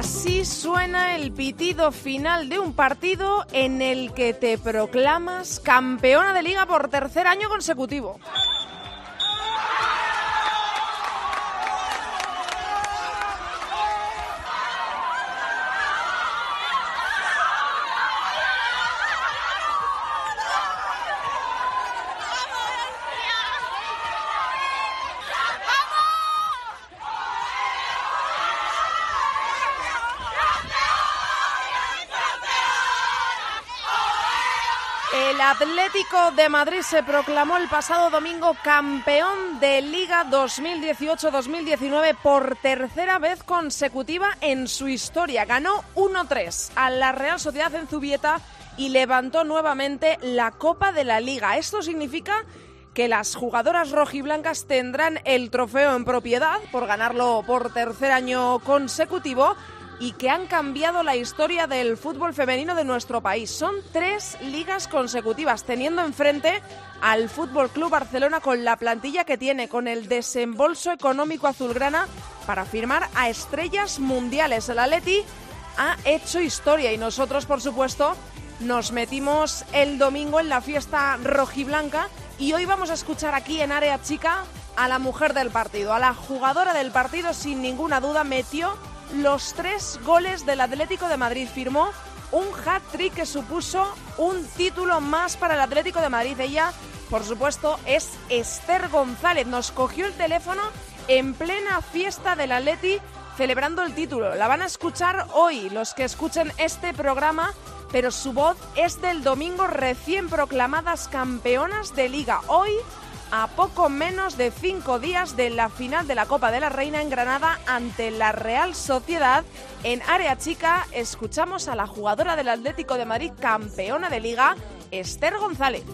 Así suena el pitido final de un partido en el que te proclamas campeona de liga por tercer año consecutivo. El De Madrid se proclamó el pasado domingo campeón de Liga 2018-2019 por tercera vez consecutiva en su historia. Ganó 1-3 a la Real Sociedad en Zubieta y levantó nuevamente la Copa de la Liga. Esto significa que las jugadoras rojiblancas tendrán el trofeo en propiedad por ganarlo por tercer año consecutivo y que han cambiado la historia del fútbol femenino de nuestro país. Son tres ligas consecutivas, teniendo enfrente al Fútbol Club Barcelona con la plantilla que tiene, con el desembolso económico azulgrana para firmar a estrellas mundiales. El Atleti ha hecho historia y nosotros, por supuesto, nos metimos el domingo en la fiesta rojiblanca y hoy vamos a escuchar aquí en Área Chica a la mujer del partido, a la jugadora del partido, sin ninguna duda, metió los tres goles del Atlético de Madrid. Firmó un hat-trick que supuso un título más para el Atlético de Madrid. Ella, por supuesto, es Esther González. Nos cogió el teléfono en plena fiesta del Atleti celebrando el título. La van a escuchar hoy los que escuchen este programa, pero su voz es del domingo recién proclamadas campeonas de liga. Hoy a poco menos de cinco días de la final de la Copa de la Reina en Granada ante la Real Sociedad. En área chica escuchamos a la jugadora del Atlético de Madrid, campeona de liga, Esther González.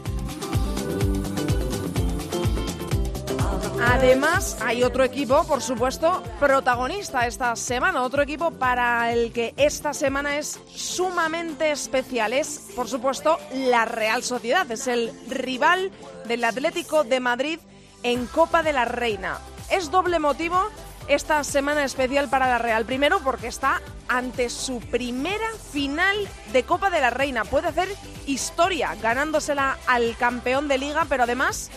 Además, hay otro equipo, por supuesto, protagonista esta semana. Otro equipo para el que esta semana es sumamente especial. Es, por supuesto, la Real Sociedad. Es el rival del Atlético de Madrid en Copa de la Reina. Es doble motivo esta semana especial para la Real. Primero, porque está ante su primera final de Copa de la Reina. Puede hacer historia ganándosela al campeón de liga, pero además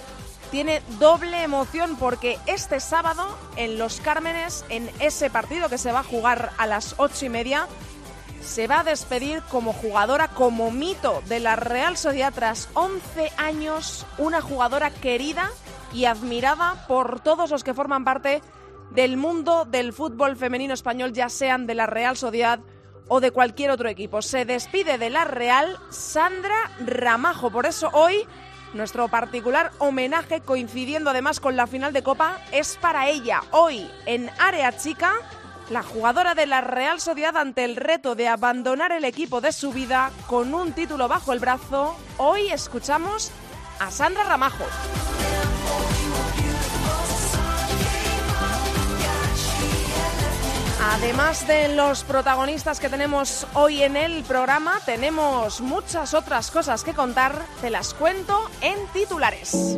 tiene doble emoción porque este sábado en Los Cármenes, en ese partido que se va a jugar a las ocho y media, se va a despedir como jugadora, como mito de la Real Sociedad tras 11 años, una jugadora querida y admirada por todos los que forman parte del mundo del fútbol femenino español, ya sean de la Real Sociedad o de cualquier otro equipo. Se despide de la Real Sandra Ramajo. Por eso hoy nuestro particular homenaje, coincidiendo además con la final de Copa, es para ella. Hoy, en Área Chica, la jugadora de la Real Sociedad ante el reto de abandonar el equipo de su vida con un título bajo el brazo, hoy escuchamos a Sandra Ramajo. Además de los protagonistas que tenemos hoy en el programa, tenemos muchas otras cosas que contar. Te las cuento en titulares.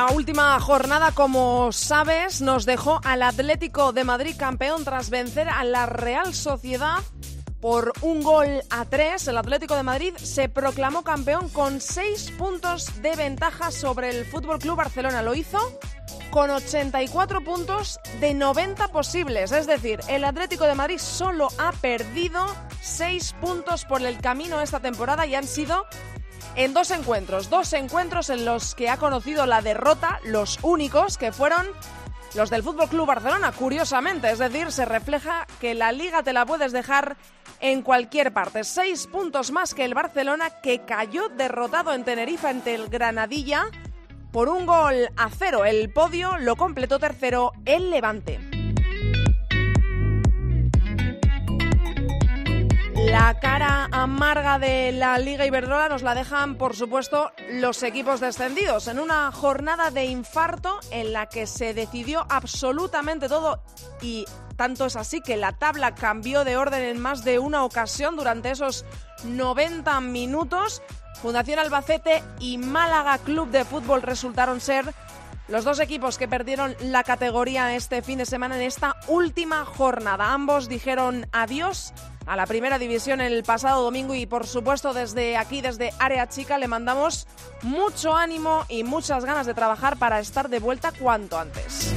La última jornada, como sabes, nos dejó al Atlético de Madrid campeón tras vencer a la Real Sociedad por un gol a tres. El Atlético de Madrid se proclamó campeón con seis puntos de ventaja sobre el Fútbol Club Barcelona. Lo hizo con 84 puntos de 90 posibles. Es decir, el Atlético de Madrid solo ha perdido seis puntos por el camino esta temporada y han sido en dos encuentros, dos encuentros en los que ha conocido la derrota, los únicos que fueron los del Fútbol Club Barcelona, curiosamente, es decir, se refleja que la liga te la puedes dejar en cualquier parte. Seis puntos más que el Barcelona, que cayó derrotado en Tenerife ante el Granadilla por un gol a cero. El podio lo completó tercero el Levante. La cara amarga de la Liga Iberdrola nos la dejan, por supuesto, los equipos descendidos, en una jornada de infarto en la que se decidió absolutamente todo y tanto es así que la tabla cambió de orden en más de una ocasión durante esos 90 minutos. Fundación Albacete y Málaga Club de Fútbol resultaron ser los dos equipos que perdieron la categoría este fin de semana en esta última jornada. Ambos dijeron adiós a la primera división el pasado domingo y por supuesto desde aquí, desde Área Chica, le mandamos mucho ánimo y muchas ganas de trabajar para estar de vuelta cuanto antes.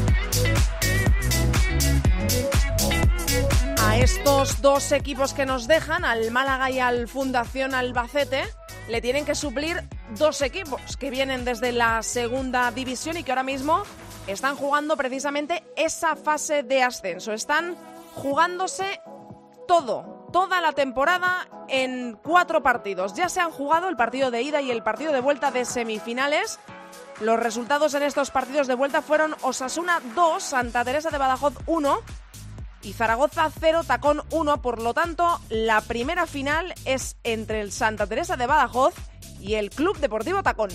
A estos dos equipos que nos dejan, al Málaga y al Fundación Albacete, le tienen que suplir dos equipos que vienen desde la segunda división y que ahora mismo están jugando precisamente esa fase de ascenso. Están jugándose todo, toda la temporada en cuatro partidos. Ya se han jugado el partido de ida y el partido de vuelta de semifinales. Los resultados en estos partidos de vuelta fueron Osasuna 2, Santa Teresa de Badajoz 1 y Zaragoza 0, Tacón 1. Por lo tanto, la primera final es entre el Santa Teresa de Badajoz y el Club Deportivo Tacón.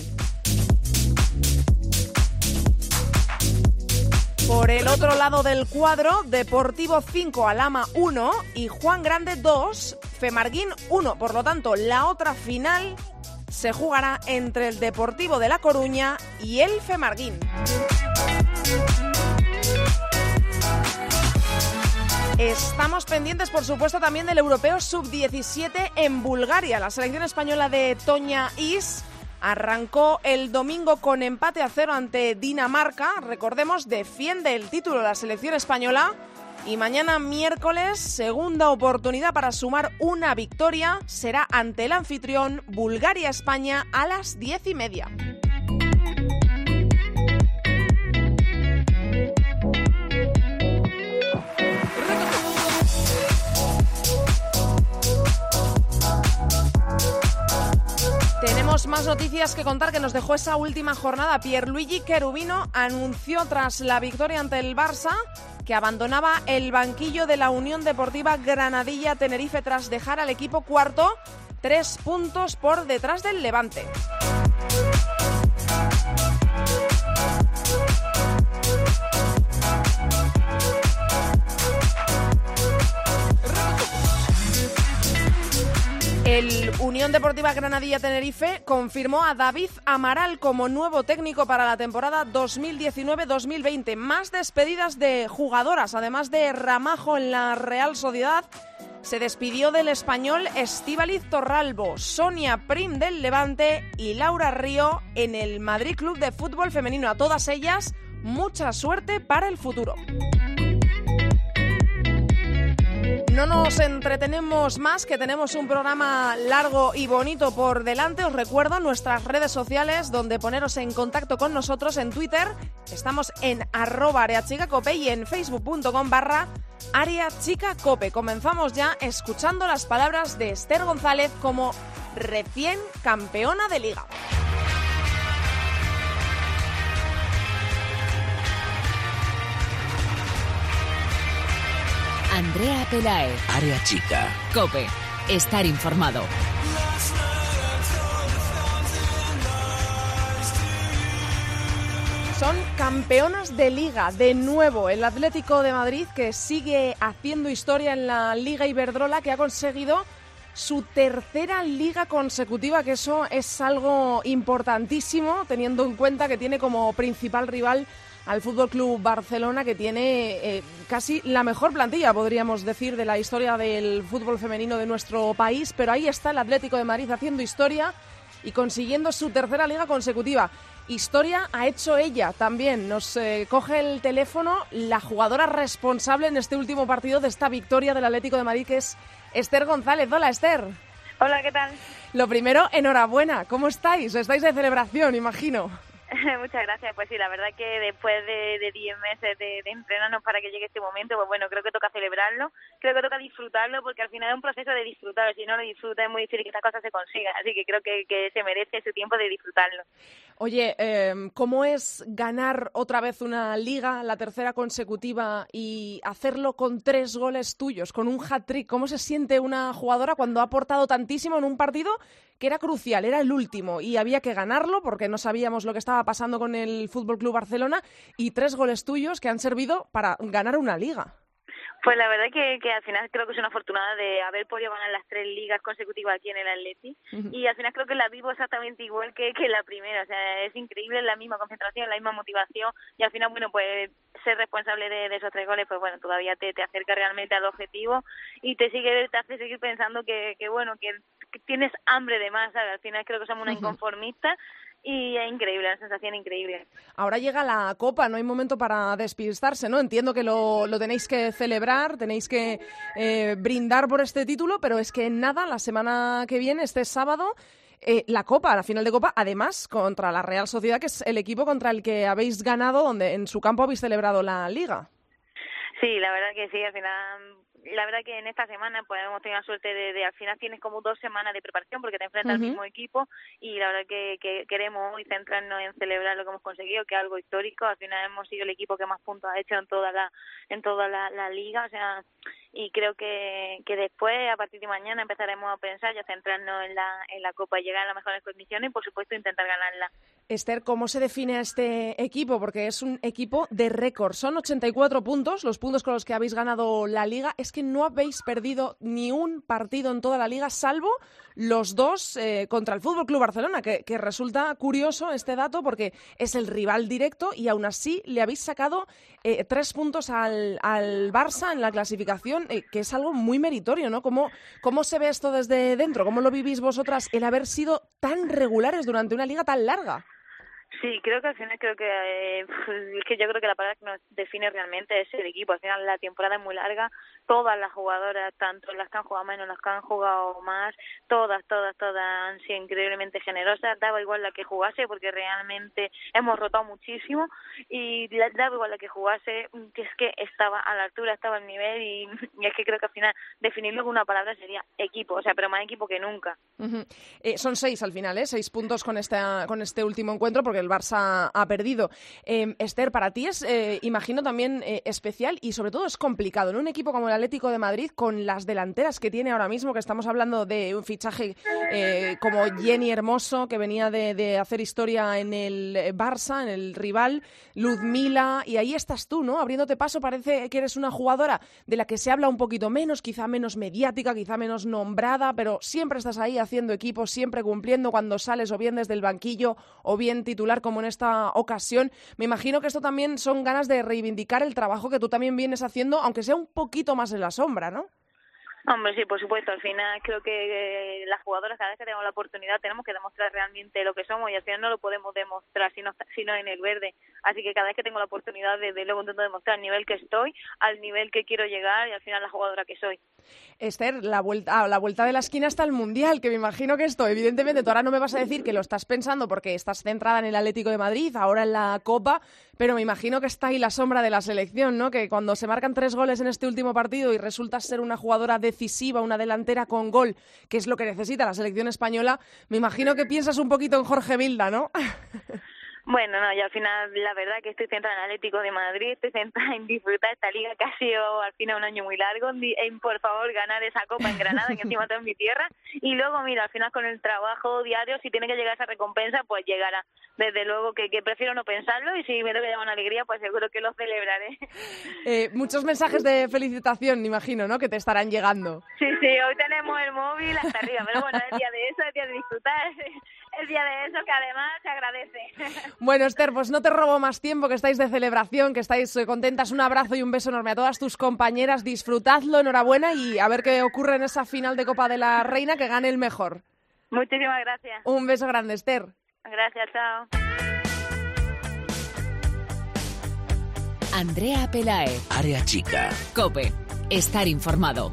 Por el otro lado del cuadro, Deportivo 5, Alama 1 y Juan Grande 2, Femarguín 1. Por lo tanto, la otra final se jugará entre el Deportivo de La Coruña y el Femarguín. Estamos pendientes, por supuesto, también del Europeo Sub-17 en Bulgaria. La selección española de Toña Is Arrancó el domingo con empate a cero ante Dinamarca. Recordemos, defiende el título la selección española. Y mañana miércoles, segunda oportunidad para sumar una victoria, será ante el anfitrión Bulgaria-España a las diez y media. Más noticias que contar que nos dejó esa última jornada. Pierluigi Cherubino anunció tras la victoria ante el Barça que abandonaba el banquillo de la Unión Deportiva Granadilla Tenerife tras dejar al equipo cuarto tres puntos por detrás del Levante. El Unión Deportiva Granadilla Tenerife confirmó a David Amaral como nuevo técnico para la temporada 2019-2020. Más despedidas de jugadoras, además de Ramajo en la Real Sociedad. Se despidió del español Estíbaliz Torralbo, Sonia Prim del Levante y Laura Río en el Madrid Club de Fútbol Femenino. A todas ellas, mucha suerte para el futuro. No nos entretenemos más, que tenemos un programa largo y bonito por delante. Os recuerdo nuestras redes sociales donde poneros en contacto con nosotros en Twitter. Estamos en arroba areachicacope y en facebook.com barra areachicacope. Comenzamos ya escuchando las palabras de Esther González como recién campeona de liga. Andrea Pelae. Área chica. Cope. Estar informado. Son campeonas de liga de nuevo el Atlético de Madrid que sigue haciendo historia en la Liga Iberdrola que ha conseguido su tercera liga consecutiva, que eso es algo importantísimo teniendo en cuenta que tiene como principal rival al Fútbol Club Barcelona, que tiene eh, casi la mejor plantilla, podríamos decir, de la historia del fútbol femenino de nuestro país. Pero ahí está el Atlético de Madrid haciendo historia y consiguiendo su tercera liga consecutiva. Historia ha hecho ella también. Nos eh, coge el teléfono la jugadora responsable en este último partido de esta victoria del Atlético de Madrid, que es Esther González. Hola, Esther. Hola, ¿qué tal? Lo primero, enhorabuena. ¿Cómo estáis? Estáis de celebración, imagino. Muchas gracias. Pues sí, la verdad que después de 10 meses de, entrenarnos para que llegue este momento, pues bueno, creo que toca celebrarlo, creo que toca disfrutarlo, porque al final es un proceso de disfrutar. Si no lo disfrutas es muy difícil que estas cosas se consigan. Así que creo que, se merece ese tiempo de disfrutarlo. Oye, eh, ¿cómo es ganar otra vez una liga, la tercera consecutiva, y hacerlo con tres goles tuyos, con un hat-trick? ¿Cómo se siente una jugadora cuando ha aportado tantísimo en un partido que era crucial, era el último y había que ganarlo porque no sabíamos lo que estaba pasando con el Fútbol Club Barcelona y tres goles tuyos que han servido para ganar una liga. Pues la verdad que, que al final creo que soy una afortunada de haber podido ganar las tres ligas consecutivas aquí en el Atleti y al final creo que la vivo exactamente igual que, que la primera, o sea, es increíble la misma concentración, la misma motivación y al final, bueno, pues ser responsable de, esos tres goles, pues bueno, todavía te, te acerca realmente al objetivo y te sigue te hace seguir pensando que, que bueno, que, tienes hambre de más, ¿sabes? Al final creo que somos una inconformista y es increíble, una sensación increíble. Ahora llega la Copa, no hay momento para despistarse, ¿no? Entiendo que lo, lo tenéis que celebrar, tenéis que eh, brindar por este título, pero es que nada, la semana que viene, este sábado, eh, la Copa, la final de Copa, además contra la Real Sociedad, que es el equipo contra el que habéis ganado, donde en su campo habéis celebrado la Liga. Sí, la verdad que sí, al final la verdad que en esta semana pues hemos tenido la suerte de, al final tienes como dos semanas de preparación porque te enfrentas al mismo equipo y la verdad que, que queremos hoy centrarnos en celebrar lo que hemos conseguido que es algo histórico. Al final hemos sido el equipo que más puntos ha hecho en toda la en toda la, la liga. O sea y creo que, que después a partir de mañana empezaremos a pensar y a centrarnos en la en la copa y llegar a las mejores condiciones y por supuesto intentar ganarla Esther, ¿cómo se define este equipo? Porque es un equipo de récord. Son 84 puntos, los puntos con los que habéis ganado la liga. Es que no habéis perdido ni un partido en toda la liga, salvo los dos eh, contra el Fútbol Club Barcelona, que, resulta curioso este dato porque es el rival directo y aún así le habéis sacado eh, tres puntos al, al, Barça en la clasificación, eh, que es algo muy meritorio, ¿no? ¿Cómo, ¿Cómo se ve esto desde dentro? ¿Cómo lo vivís vosotras el haber sido tan regulares durante una liga tan larga? Sí, creo que al final creo que eh, es que yo creo que la palabra que nos define realmente es el equipo. Al final la temporada es muy larga, todas las jugadoras, tanto las que han jugado menos, las que han jugado más, todas, todas, todas han sido increíblemente generosas. Daba igual la que jugase porque realmente hemos rotado muchísimo y daba igual la que jugase, que es que estaba a la altura, estaba al nivel y, es que creo que al final definirlo con una palabra sería equipo, o sea, pero más equipo que nunca. Eh, son seis al final, ¿eh? Seis puntos con este, con este último encuentro porque el Barça ha perdido. Eh, Esther, para ti es, eh, imagino, también eh, especial y sobre todo es complicado en un equipo como el Atlético de Madrid con las delanteras que tiene ahora mismo, que estamos hablando de un fichaje como Jenny Hermoso, que venía de, hacer historia en el Barça, en el rival, Luzmila, y ahí estás tú, ¿no? Abriéndote paso, parece que eres una jugadora de la que se habla un poquito menos, quizá menos mediática, quizá menos nombrada, pero siempre estás ahí haciendo equipo, siempre cumpliendo cuando sales o bien desde el banquillo o bien titular como en esta ocasión. Me imagino que esto también son ganas de reivindicar el trabajo que tú también vienes haciendo, aunque sea un poquito más en la sombra, ¿no? Hombre, sí, por supuesto. Al final creo que eh, las jugadoras cada vez que tenemos la oportunidad tenemos que demostrar realmente lo que somos y al final no lo podemos demostrar sino, sino en el verde. Así que cada vez que tengo la oportunidad de, de luego intento demostrar el nivel que estoy, al nivel que quiero llegar y al final la jugadora que soy. Esther, la vuelta, la vuelta de la esquina está el Mundial, que me imagino que esto, evidentemente, tú ahora no me vas a decir que lo estás pensando porque estás centrada en el Atlético de Madrid, ahora en la Copa, pero me imagino que está ahí la sombra de la selección, ¿no? Que cuando se marcan tres goles en este último partido y resultas ser una jugadora decisiva, una delantera con gol, que es lo que necesita la selección española, me imagino que piensas un poquito en Jorge Vilda, ¿no? Bueno, no, y al final la verdad que estoy centrada en Atlético de Madrid, estoy centrada en disfrutar esta liga que ha sido al final un año muy largo, en por favor ganar esa copa en Granada, que encima está en mi tierra, y luego mira, al final con el trabajo diario, si tiene que llegar esa recompensa, pues llegará. Desde luego que, prefiero no pensarlo y si me tengo que llevar una alegría, pues seguro que lo celebraré. Eh, muchos mensajes de felicitación, imagino, ¿no? Que te estarán llegando. Sí, sí, hoy tenemos el móvil hasta arriba, pero bueno, es día de eso, es día de disfrutar, es día de eso que además se agradece. Bueno, Esther, pues no te robo más tiempo, que estáis de celebración, que estáis eh, contentas. Un abrazo y un beso enorme a todas tus compañeras. Disfrutadlo, enhorabuena y a ver qué ocurre en esa final de Copa de la Reina, que gane el mejor. Muchísimas gracias. Un beso grande, Esther. Gracias, chao. Andrea Pelae. Área chica. Cope. Estar informado.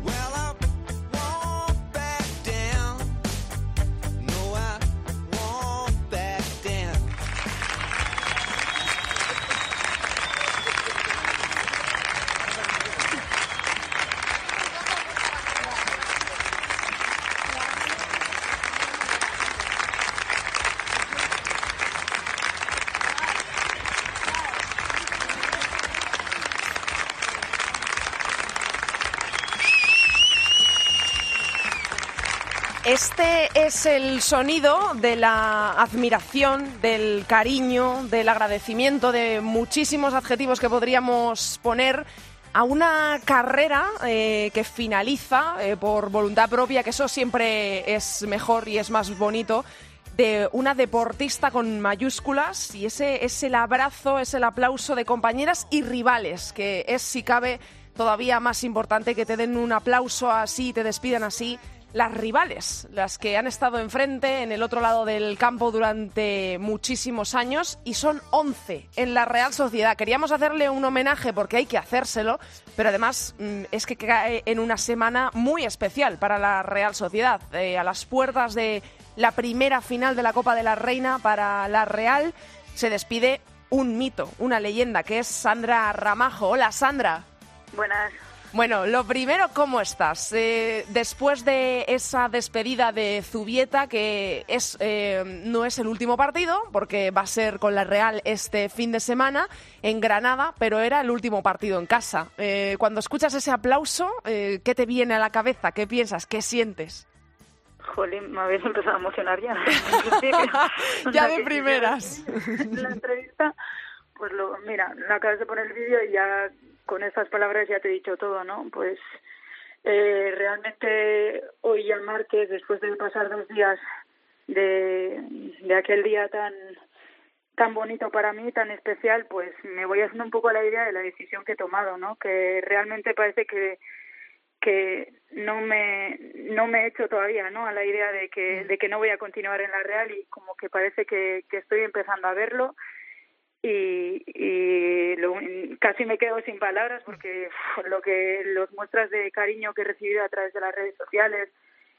Este es el sonido de la admiración, del cariño, del agradecimiento, de muchísimos adjetivos que podríamos poner a una carrera eh, que finaliza eh, por voluntad propia, que eso siempre es mejor y es más bonito, de una deportista con mayúsculas y ese es el abrazo, es el aplauso de compañeras y rivales, que es si cabe todavía más importante que te den un aplauso así, te despidan así las rivales, las que han estado enfrente en el otro lado del campo durante muchísimos años y son 11 en la Real Sociedad. Queríamos hacerle un homenaje porque hay que hacérselo, pero además mm, es que cae en una semana muy especial para la Real Sociedad. Eh, a las puertas de la primera final de la Copa de la Reina para la Real se despide un mito, una leyenda que es Sandra Ramajo. Hola Sandra. Buenas. Bueno, lo primero, ¿cómo estás? Eh, después de esa despedida de Zubieta, que es, eh, no es el último partido, porque va a ser con la Real este fin de semana en Granada, pero era el último partido en casa. Eh, cuando escuchas ese aplauso, ¿qué te viene a la cabeza? ¿Qué piensas? ¿Qué sientes? Jolín, me habéis empezado a emocionar ya. ya de primeras. la entrevista, pues lo, mira, acabas de poner el vídeo y ya con estas palabras ya te he dicho todo, ¿no? Pues eh, realmente hoy ya martes, después de pasar dos días de, de aquel día tan tan bonito para mí, tan especial, pues me voy haciendo un poco a la idea de la decisión que he tomado, ¿no? Que realmente parece que que no me no me he hecho todavía, ¿no? A la idea de que de que no voy a continuar en la Real y como que parece que, que estoy empezando a verlo y, y lo, casi me quedo sin palabras porque lo que los muestras de cariño que he recibido a través de las redes sociales,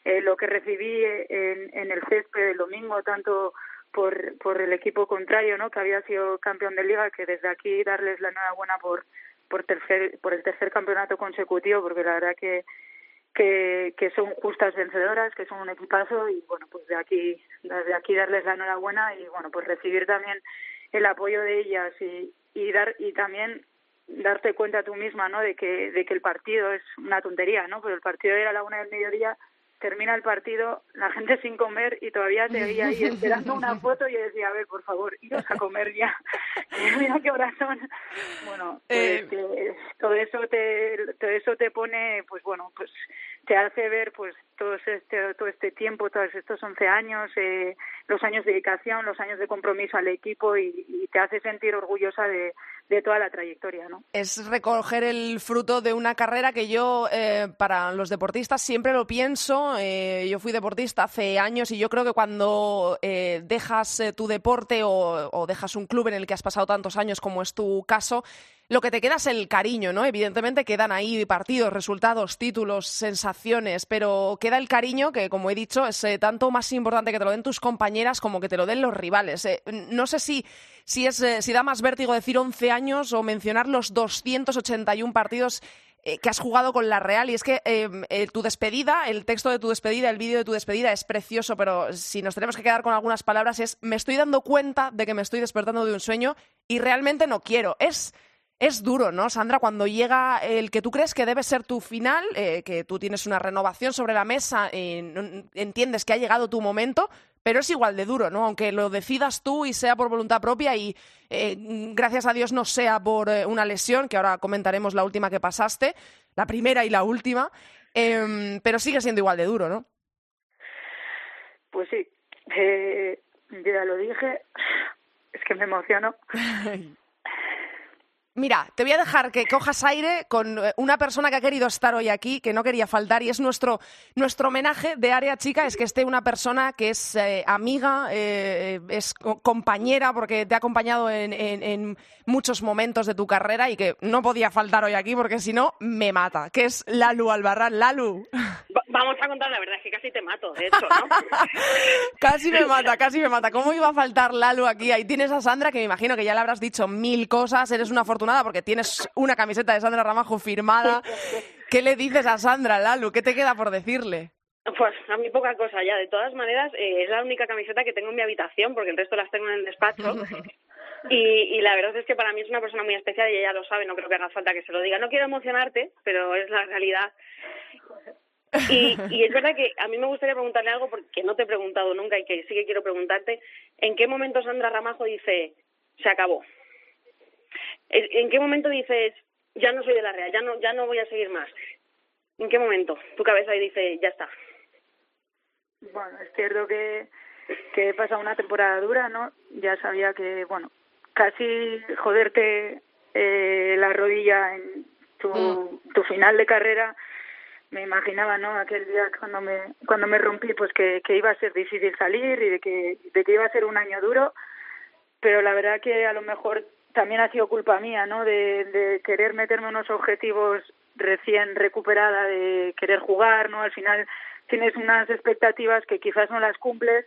eh, lo que recibí en, en el césped el domingo, tanto por, por el equipo contrario, ¿no? que había sido campeón de liga, que desde aquí darles la enhorabuena por por tercer por el tercer campeonato consecutivo, porque la verdad que que, que son justas vencedoras, que son un equipazo y bueno, pues de aquí desde aquí darles la enhorabuena y bueno, pues recibir también el apoyo de ellas y, y dar y también darte cuenta tú misma no de que de que el partido es una tontería no pero el partido era a la una del mediodía termina el partido, la gente sin comer y todavía te veía ahí esperando una foto y yo decía, a ver, por favor, iros a comer ya. Mira qué horas son. Bueno, pues, eh. todo eso te todo eso te pone, pues bueno, pues te hace ver pues todo este todo este tiempo, todos estos 11 años, eh, los años de dedicación, los años de compromiso al equipo y, te hace sentir orgullosa de, de toda la trayectoria. ¿no? Es recoger el fruto de una carrera que yo, eh, para los deportistas, siempre lo pienso. Eh, yo fui deportista hace años y yo creo que cuando eh, dejas tu deporte o dejas un club en el que has pasado tantos años, como es tu caso, lo que te queda es el cariño, ¿no? Evidentemente quedan ahí partidos, resultados, títulos, sensaciones, pero queda el cariño que, como he dicho, es eh, tanto más importante que te lo den tus compañeras como que te lo den los rivales. Eh, no sé si, si, es, eh, si da más vértigo decir 11 años o mencionar los 281 partidos que has jugado con la Real y es que tu despedida, el texto de tu despedida, el vídeo de tu despedida es precioso, pero si nos tenemos que quedar con algunas palabras es me estoy dando cuenta de que me estoy despertando de un sueño y realmente no quiero. Es es duro, ¿no, Sandra? Cuando llega el que tú crees que debe ser tu final, eh, que tú tienes una renovación sobre la mesa, eh, entiendes que ha llegado tu momento, pero es igual de duro, ¿no? Aunque lo decidas tú y sea por voluntad propia y eh, gracias a Dios no sea por una lesión, que ahora comentaremos la última que pasaste, la primera y la última, em, pero sigue siendo igual de duro, ¿no? Pues sí, ya lo dije, es que me emociono. Mira, te voy a dejar que cojas aire con eh, una persona que ha querido estar hoy aquí, que no quería faltar, y es nuestro, nuestro homenaje de Área Chica, es que esté una persona que es eh, amiga, eh, es compañera, porque te ha acompañado en, en, muchos momentos de tu carrera y que no podía faltar hoy aquí, porque si no, me mata, que es Lalu Albarrán. Lalu. Vamos a contar la verdad, es que casi te mato, de hecho, ¿no? casi me mata, casi me mata. ¿Cómo iba a faltar Lalu aquí? Ahí tienes a Sandra, que me imagino que ya le habrás dicho mil cosas, eres una fortuna porque tienes una camiseta de Sandra Ramajo firmada. ¿Qué le dices a Sandra, Lalu? ¿Qué te queda por decirle? Pues a mí poca cosa ya. De todas maneras, eh, es la única camiseta que tengo en mi habitación porque el resto las tengo en el despacho. Y, la verdad es que para mí es una persona muy especial y ella lo sabe, no creo que haga falta que se lo diga. No quiero emocionarte, pero es la realidad. Y, y es verdad que a mí me gustaría preguntarle algo porque no te he preguntado nunca y que sí que quiero preguntarte. ¿En qué momento Sandra Ramajo dice, se acabó? ¿En qué momento dices, ya no soy de la Real, ya no, ya no voy a seguir más? ¿En qué momento tu cabeza ahí dice, ya está? Bueno, es cierto que, que he pasado una temporada dura, ¿no? Ya sabía que, bueno, casi joderte eh, la rodilla en tu, mm. tu final de carrera me imaginaba no aquel día cuando me cuando me rompí pues que, que iba a ser difícil salir y de que de que iba a ser un año duro pero la verdad que a lo mejor también ha sido culpa mía no de, querer meterme unos objetivos recién recuperada de querer jugar no al final tienes unas expectativas que quizás no las cumples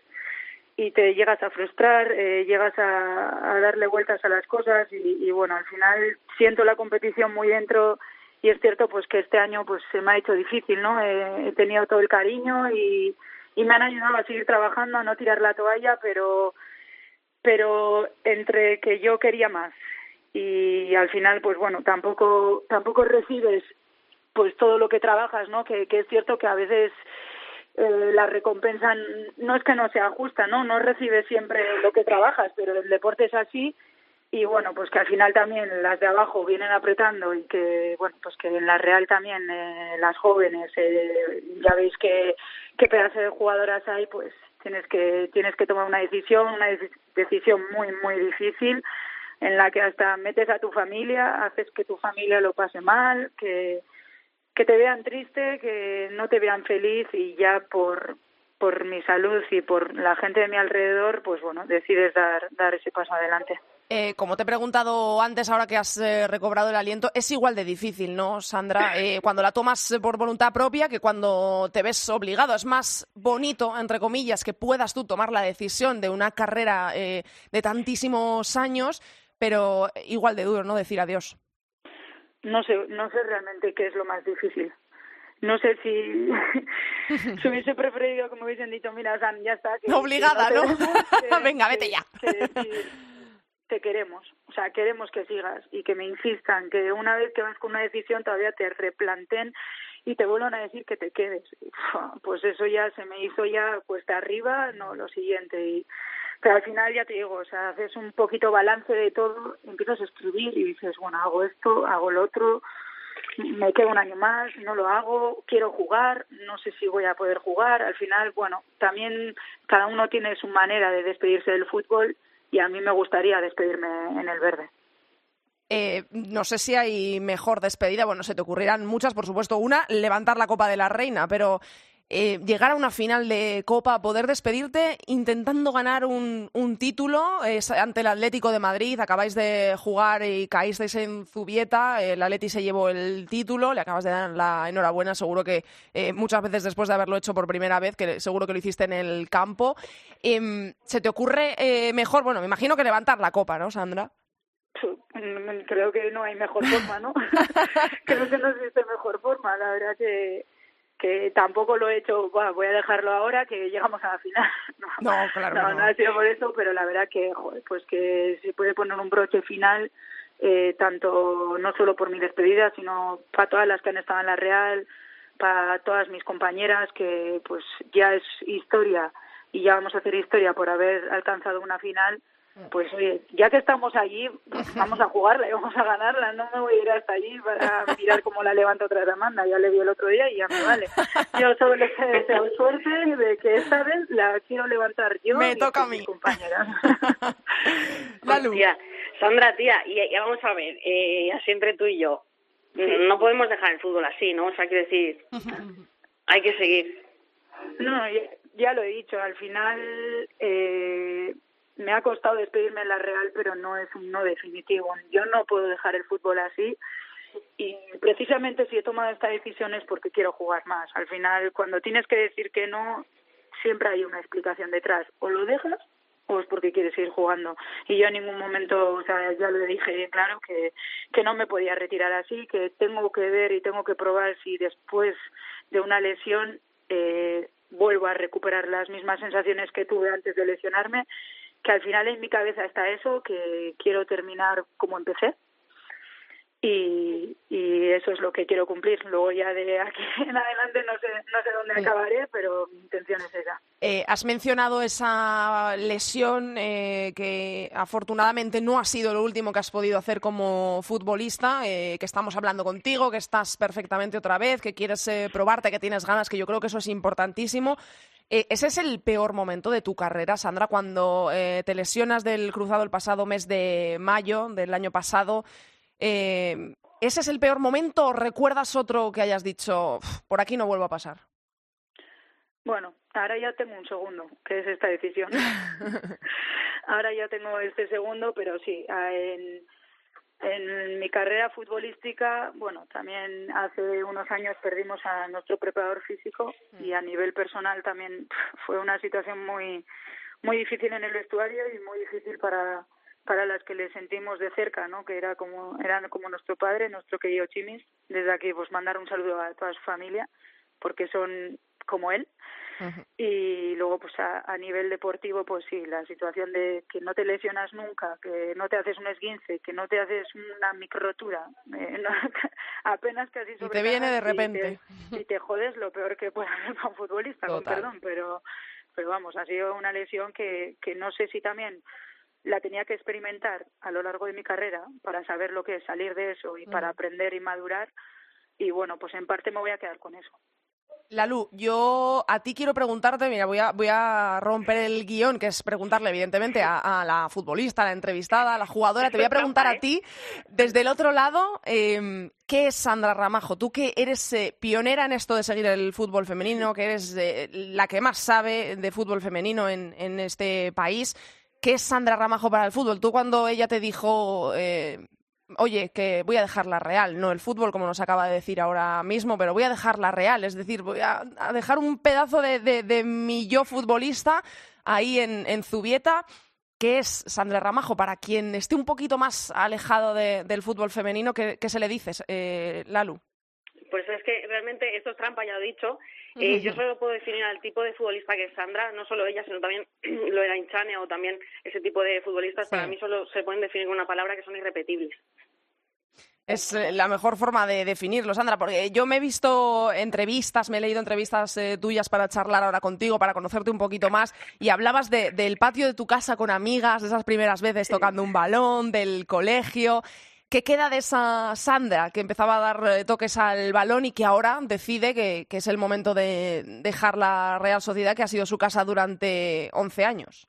y te llegas a frustrar, eh, llegas a, darle vueltas a las cosas y, bueno, al final siento la competición muy dentro y es cierto pues que este año pues se me ha hecho difícil, ¿no? Eh, he tenido todo el cariño y me han ayudado a seguir trabajando, a no tirar la toalla, pero pero entre que yo quería más y al final pues bueno, tampoco tampoco recibes pues todo lo que trabajas, ¿no? Que, que es cierto que a veces eh, la recompensa no es que no sea justa, ¿no? No recibes siempre lo que trabajas, pero el deporte es así y bueno, pues que al final también las de abajo vienen apretando y que, bueno, pues que en la Real también eh, las jóvenes, eh, ya veis que qué pedazo de jugadoras hay, pues tienes que tienes que tomar una decisión, una decisión muy muy difícil en la que hasta metes a tu familia, haces que tu familia lo pase mal, que que te vean triste, que no te vean feliz y ya por por mi salud y por la gente de mi alrededor, pues bueno, decides dar dar ese paso adelante. Eh, como te he preguntado antes, ahora que has eh, recobrado el aliento, es igual de difícil, ¿no, Sandra? Eh, cuando la tomas por voluntad propia que cuando te ves obligado. Es más bonito, entre comillas, que puedas tú tomar la decisión de una carrera de tantísimos años, pero igual de duro, ¿no? Decir adiós. No sé, no sé realmente qué es lo más difícil. No sé si, si hubiese preferido como hubiesen dicho, mira, San, ya está. Obligada, ¿no? Venga, vete ya. Te queremos, o sea, queremos que sigas y que me insistan, que una vez que vas con una decisión todavía te replanten y te vuelvan a decir que te quedes. Pues eso ya se me hizo ya cuesta arriba, no lo siguiente. Y pero al final ya te digo, o sea, haces un poquito balance de todo, empiezas a escribir y dices, bueno, hago esto, hago lo otro, me quedo un año más, no lo hago, quiero jugar, no sé si voy a poder jugar. Al final, bueno, también cada uno tiene su manera de despedirse del fútbol y a mí me gustaría despedirme en el verde. Eh, no sé si hay mejor despedida, bueno, se te ocurrirán muchas, por supuesto. Una, levantar la Copa de la Reina, pero eh, llegar a una final de Copa, poder despedirte intentando ganar un, un título ante el Atlético de Madrid. Acabáis de jugar y caísteis en Zubieta. El Atleti se llevó el título. Le acabas de dar la enhorabuena. Seguro que eh, muchas veces después de haberlo hecho por primera vez, que seguro que lo hiciste en el campo. Eh, ¿Se te ocurre eh, mejor? Bueno, me imagino que levantar la copa, ¿no, Sandra? Creo que no hay mejor forma, ¿no? Creo que no existe mejor forma. La verdad que que tampoco lo he hecho, bueno, voy a dejarlo ahora que llegamos a la final. No, claro. No, no, ha sido por eso, pero la verdad que, joder, pues que se puede poner un broche final, eh, tanto no solo por mi despedida, sino para todas las que han estado en la Real, para todas mis compañeras, que pues ya es historia y ya vamos a hacer historia por haber alcanzado una final pues oye, ya que estamos allí, vamos a jugarla y vamos a ganarla. No me voy a ir hasta allí para mirar cómo la levanta otra Amanda. Ya le vi el otro día y ya me vale. Yo solo les deseo suerte de que esta vez la quiero levantar yo me y toca a mí. compañeras. Tía, Sandra, tía, y ya vamos a ver, eh, siempre tú y yo. No podemos dejar el fútbol así, ¿no? O sea, quiero decir, hay que seguir. No, ya, ya lo he dicho, al final eh, me ha costado despedirme en la Real, pero no es un no definitivo. Yo no puedo dejar el fútbol así y precisamente si he tomado esta decisión es porque quiero jugar más. Al final, cuando tienes que decir que no, siempre hay una explicación detrás. O lo dejas o es porque quieres seguir jugando. Y yo en ningún momento, o sea, ya lo dije claro que, que no me podía retirar así, que tengo que ver y tengo que probar si después de una lesión eh, vuelvo a recuperar las mismas sensaciones que tuve antes de lesionarme que al final en mi cabeza está eso, que quiero terminar como empecé. Y, y eso es lo que quiero cumplir. Luego ya de aquí en adelante no sé, no sé dónde acabaré, pero mi intención es esa. Eh, has mencionado esa lesión eh, que afortunadamente no ha sido lo último que has podido hacer como futbolista, eh, que estamos hablando contigo, que estás perfectamente otra vez, que quieres eh, probarte, que tienes ganas, que yo creo que eso es importantísimo. Eh, ¿Ese es el peor momento de tu carrera, Sandra, cuando eh, te lesionas del cruzado el pasado mes de mayo del año pasado? Eh, ¿Ese es el peor momento o recuerdas otro que hayas dicho, "Uf, por aquí no vuelvo a pasar? Bueno, ahora ya tengo un segundo, que es esta decisión. ahora ya tengo este segundo, pero sí, en, en mi carrera futbolística, bueno, también hace unos años perdimos a nuestro preparador físico y a nivel personal también fue una situación muy muy difícil en el vestuario y muy difícil para para las que le sentimos de cerca, ¿no? Que era como eran como nuestro padre, nuestro querido Chimis. Desde aquí pues mandar un saludo a toda su familia porque son como él. Y luego, pues a, a nivel deportivo, pues sí, la situación de que no te lesionas nunca, que no te haces un esguince, que no te haces una microtura, eh, no, apenas casi Y te viene de y repente. te- Y te, jodes lo peor que puede hacer para un futbolista, con Total. perdón, pero, pero vamos, ha sido una lesión que, que no sé si también la tenía que experimentar a lo largo de mi carrera para saber lo que es salir de eso y para aprender y madurar. Y bueno, pues en parte me voy a quedar con eso. Lalu, yo a ti quiero preguntarte, mira, voy a, voy a romper el guion, que es preguntarle evidentemente a, a la futbolista, a la entrevistada, a la jugadora. Te voy a preguntar a ti, desde el otro lado, eh, ¿qué es Sandra Ramajo? Tú que eres eh, pionera en esto de seguir el fútbol femenino, que eres eh, la que más sabe de fútbol femenino en, en este país, ¿qué es Sandra Ramajo para el fútbol? Tú cuando ella te dijo... eh, oye, que voy a dejar la real, no el fútbol como nos acaba de decir ahora mismo, pero voy a dejar la real, es decir, voy a, dejar un pedazo de, mi yo futbolista ahí en, en Zubieta, que es Sandra Ramajo, para quien esté un poquito más alejado de- del fútbol femenino, ¿qué, qué se le dices, eh, Lalu? Pues es que realmente esto es trampa, ya lo he dicho. Eh, yo solo puedo definir al tipo de futbolista que es Sandra, no solo ella, sino también lo era Inchane o también ese tipo de futbolistas. Sí. Para mí solo se pueden definir con una palabra que son irrepetibles. Es eh, la mejor forma de definirlo, Sandra, porque yo me he visto entrevistas, me he leído entrevistas eh, tuyas para charlar ahora contigo, para conocerte un poquito más, y hablabas de- del patio de tu casa con amigas, de esas primeras veces tocando un balón, del colegio. ¿Qué queda de esa Sandra que empezaba a dar eh, toques al balón y que ahora decide que, que es el momento de dejar la Real Sociedad, que ha sido su casa durante 11 años?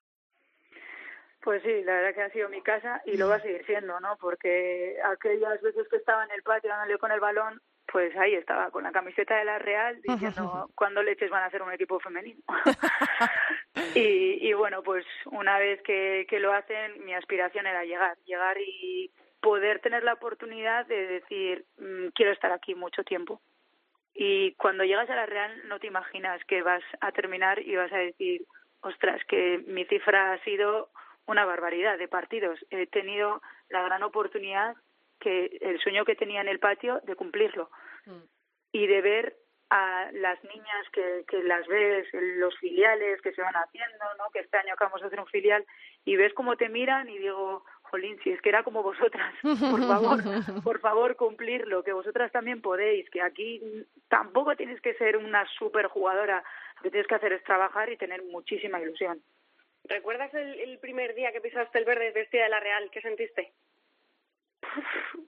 Pues sí, la verdad que ha sido mi casa y lo va a seguir siendo, ¿no? Porque aquellas veces que estaba en el patio dándole con el balón, pues ahí estaba con la camiseta de la Real diciendo cuándo leches van a hacer un equipo femenino. y, y bueno, pues una vez que, que lo hacen, mi aspiración era llegar, llegar y poder tener la oportunidad de decir, "Mm, quiero estar aquí mucho tiempo. Y cuando llegas a la Real no te imaginas que vas a terminar y vas a decir, ostras, que mi cifra ha sido una barbaridad de partidos. He tenido la gran oportunidad que el sueño que tenía en el patio de cumplirlo y de ver a las niñas que, que las ves los filiales que se van haciendo, ¿no? Que este año acabamos de hacer un filial y ves cómo te miran y digo, jolín, si es que era como vosotras, por favor, por favor cumplirlo, que vosotras también podéis, que aquí tampoco tienes que ser una super jugadora, lo que tienes que hacer es trabajar y tener muchísima ilusión. ¿Recuerdas el, el primer día que pisaste el verde vestida de la Real? ¿Qué sentiste?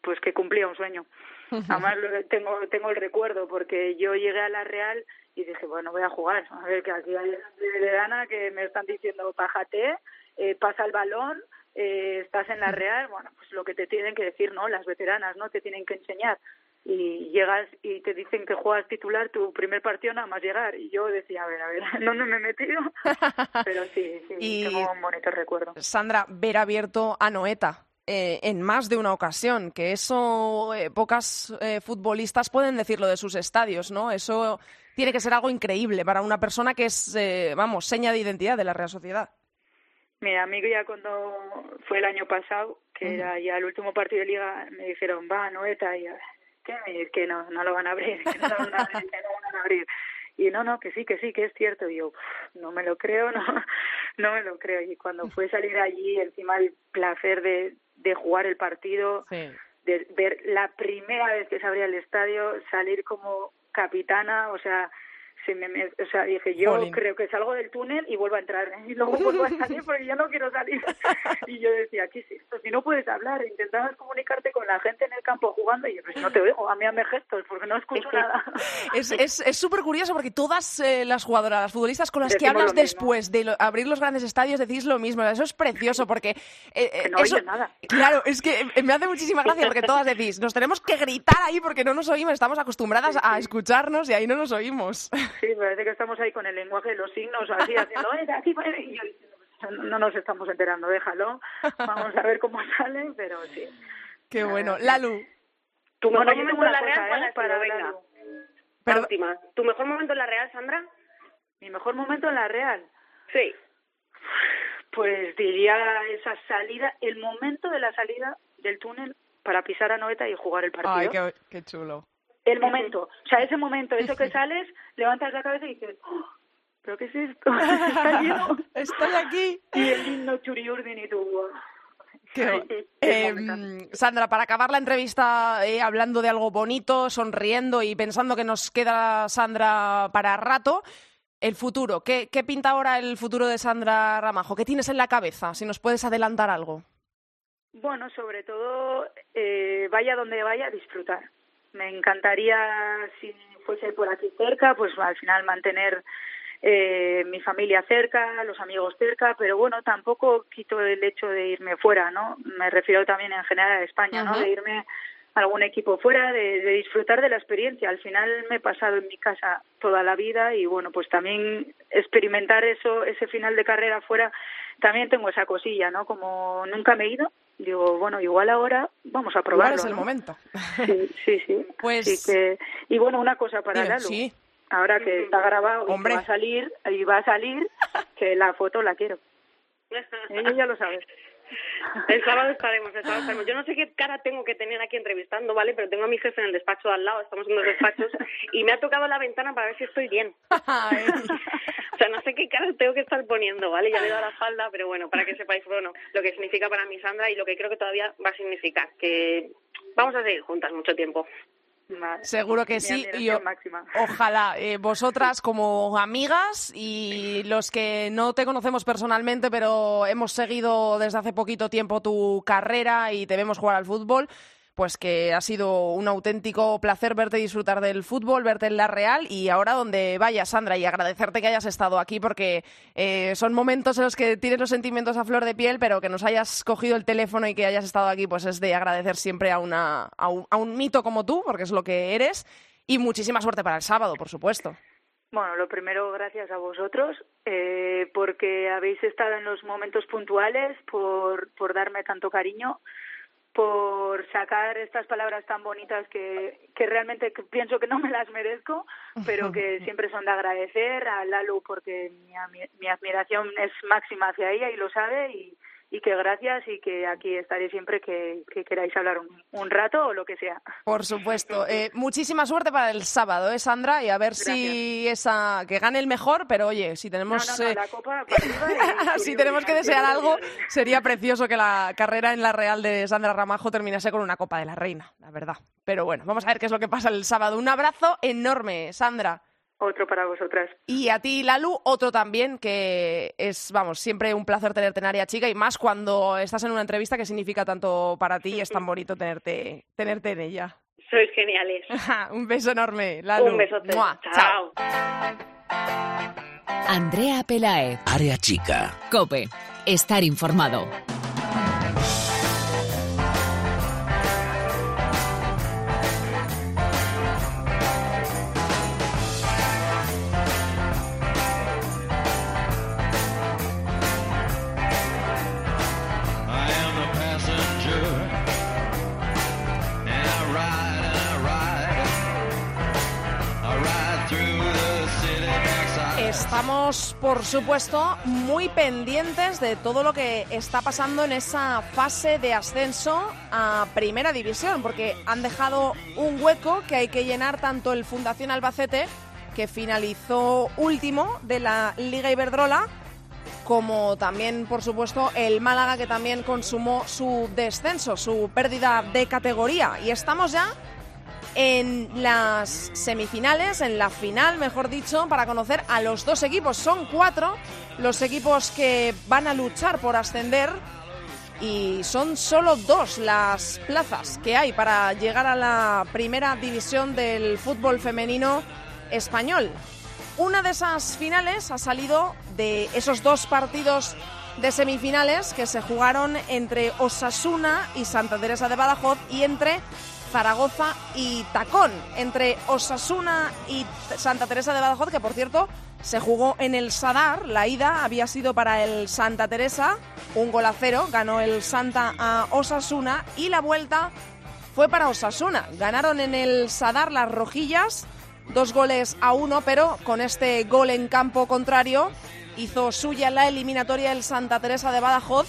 pues que cumplía un sueño. Además lo- tengo tengo el recuerdo porque yo llegué a la Real y dije, bueno, voy a jugar. A ver, que aquí hay gente de gana que me están diciendo, pájate, eh, pasa el balón, eh, estás en la Real. Bueno, pues lo que te tienen que decir, ¿no? Las veteranas, ¿no? Te tienen que enseñar. Y llegas y te dicen que juegas titular tu primer partido nada más llegar. Y yo decía, a ver, a ver, ¿dónde me he metido? Pero sí, sí, Y- tengo un bonito recuerdo. Sandra, ver abierto a Noeta eh, en más de una ocasión, que eso eh, pocas eh, futbolistas pueden decirlo de sus estadios, ¿no? Eso tiene que ser algo increíble para una persona que es, eh, vamos, seña de identidad de la Real Sociedad. Mira, a mí ya cuando fue el año pasado, que era ya el último partido de liga, me dijeron, va, Noeta, y ¿qué? Que no, no lo van a abrir, que no lo van a abrir, que no van a abrir. Y no, no, que sí, que sí, que es cierto. Y yo, "Uf, no me lo creo, no, no me lo creo. Y cuando fue salir allí, encima el placer de, de jugar el partido, de ver la primera vez que se abría el estadio, salir como capitana, o sea, se me, me- o sea, dije, yo Jolín. creo que salgo del túnel y vuelvo a entrar, ¿eh? y luego vuelvo a salir porque yo no quiero salir. Y yo decía, ¿qué es esto? Si no puedes hablar, intentabas comunicarte con la gente en el campo jugando y yo, pues no te oigo, a mí hazme gestos porque no escucho nada. Es es- es súper curioso porque todas eh, las jugadoras, las futbolistas con las que hablas después de lo- abrir los grandes estadios decís lo mismo. Eso es precioso porque... eh, eh, Que no eso- nada. Claro, es que me hace muchísima gracia porque todas decís, nos tenemos que gritar ahí porque no nos oímos, estamos acostumbradas a escucharnos y ahí no nos oímos. Sí, parece que estamos ahí con el lenguaje de los signos, así, haciendo, "Eh, de aquí, para allá", y yo diciendo, "Pues, no, no nos estamos enterando, déjalo, vamos a ver cómo sale, pero sí. Qué bueno. Lalu, ¿Tu mejor momento en la Real cuál ¿eh? para Venga, la última. ¿Tu mejor momento en la Real, Sandra? Mi mejor momento en la Real, Sí. pues diría esa salida, el momento de la salida del túnel para pisar a Noeta y jugar el partido. ay, qué, qué chulo. El momento, o sea, ese momento, eso que sales, levantas la cabeza y dices, "Oh, ¿pero qué es esto? Estoy aquí. Y el himno Churiurdin y tú, "Wow". Qué Eh. Sandra, para acabar la entrevista eh, hablando de algo bonito, sonriendo y pensando que nos queda Sandra para rato, el futuro. ¿Qué, qué pinta ahora el futuro de Sandra Ramajo? ¿Qué tienes en la cabeza? Si nos puedes adelantar algo. Bueno, sobre todo, eh, vaya donde vaya, disfrutar. Me encantaría, si fuese por aquí cerca, pues al final mantener eh, mi familia cerca, los amigos cerca, pero bueno, tampoco quito el hecho de irme fuera, ¿no? Me refiero también en general a España, ¿no? De irme a algún equipo fuera, de, de disfrutar de la experiencia. Al final me he pasado en mi casa toda la vida y bueno, pues también experimentar eso, ese final de carrera fuera, también tengo esa cosilla, ¿no? Como nunca me he ido, digo, bueno, igual ahora vamos a Igual probarlo. es el ¿no? momento. Sí, sí, sí. Pues- Así que- y bueno, una cosa para Dime, Lalo. sí. Ahora que está grabado y va a salir, y va a salir, que la foto la quiero. Ella ya lo sabe. El sábado estaremos, el sábado estaremos. Yo no sé qué cara tengo que tener aquí entrevistando, ¿vale? Pero tengo a mi jefe en el despacho de al lado, estamos en los despachos, y me ha tocado la ventana para ver si estoy bien. O sea, no sé qué cara tengo que estar poniendo, ¿vale? Ya le he dado la falda, pero bueno, para que sepáis, bueno, lo que significa para mí Sandra y lo que creo que todavía va a significar, que vamos a seguir juntas mucho tiempo. Vale. Seguro que sí. Y o- ojalá eh, vosotras como amigas y los que no te conocemos personalmente, pero hemos seguido desde hace poquito tiempo tu carrera y te vemos jugar al fútbol, pues que ha sido un auténtico placer verte disfrutar del fútbol, verte en la Real y ahora donde vayas, Sandra, y agradecerte que hayas estado aquí porque eh, son momentos en los que tienes los sentimientos a flor de piel, pero que nos hayas cogido el teléfono y que hayas estado aquí, pues es de agradecer siempre a, una, a, un, a un mito como tú, porque es lo que eres, y muchísima suerte para el sábado, por supuesto. Bueno, lo primero, gracias a vosotros, eh, porque habéis estado en los momentos puntuales, por, por darme tanto cariño, por sacar estas palabras tan bonitas que, que realmente pienso que no me las merezco, pero que siempre son de agradecer a Lalu porque mi, mi admiración es máxima hacia ella y lo sabe y, y que gracias y que aquí estaré siempre que, que queráis hablar un, un rato o lo que sea. Por supuesto. Eh, muchísima suerte para el sábado, ¿eh, Sandra? Y a ver si esa que gane el mejor, pero oye, si tenemos no, no, no, eh, la copa para arriba y- si tenemos que desear algo, sería precioso que la carrera en la Real de Sandra Ramajo terminase con una Copa de la Reina, la verdad. Pero bueno, vamos a ver qué es lo que pasa el sábado. Un abrazo enorme, Sandra. Otro para vosotras. Y a ti, Lalu, otro también, que es, vamos, siempre un placer tenerte en Área Chica y más cuando estás en una entrevista que significa tanto para ti y es tan bonito tenerte, tenerte en ella. Sois geniales. un beso enorme, Lalu. Un besote. Mua. Chao. Andrea Pelaez, Área chica. Cope, estar informado. Estamos, por supuesto, muy pendientes de todo lo que está pasando en esa fase de ascenso a Primera División, porque han dejado un hueco que hay que llenar tanto el Fundación Albacete, que finalizó último de la Liga Iberdrola, como también, por supuesto, el Málaga que también consumó su descenso, su pérdida de categoría. Y estamos ya en las semifinales, en la final, mejor dicho, para conocer a los dos equipos. Son cuatro los equipos que van a luchar por ascender y son solo dos las plazas que hay para llegar a la primera división del fútbol femenino español. Una de esas finales ha salido de esos dos partidos de semifinales que se jugaron entre Osasuna y Santa Teresa de Badajoz y entre Zaragoza y Tacón, entre Osasuna y Santa Teresa de Badajoz, que por cierto se jugó en el Sadar. La ida había sido para el Santa Teresa, un gol a cero, ganó el Santa a Osasuna y la vuelta fue para Osasuna. Ganaron en el Sadar las rojillas, dos goles a uno, pero con este gol en campo contrario hizo suya la eliminatoria el Santa Teresa de Badajoz,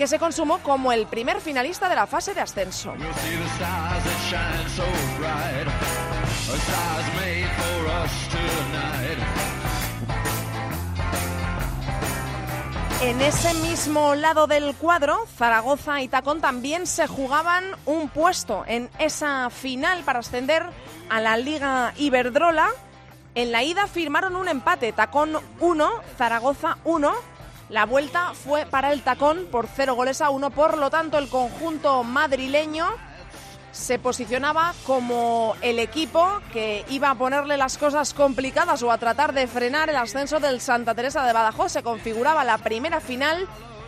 que se consumó como el primer finalista de la fase de ascenso. En ese mismo lado del cuadro, Zaragoza y Tacón también se jugaban un puesto en esa final para ascender a la Liga Iberdrola. En la ida firmaron un empate, Tacón 1, Zaragoza 1. La vuelta fue para el Tacón por 0 goles a 1, por lo tanto el conjunto madrileño se posicionaba como el equipo que iba a ponerle las cosas complicadas o a tratar de frenar el ascenso del Santa Teresa de Badajoz. Se configuraba la primera final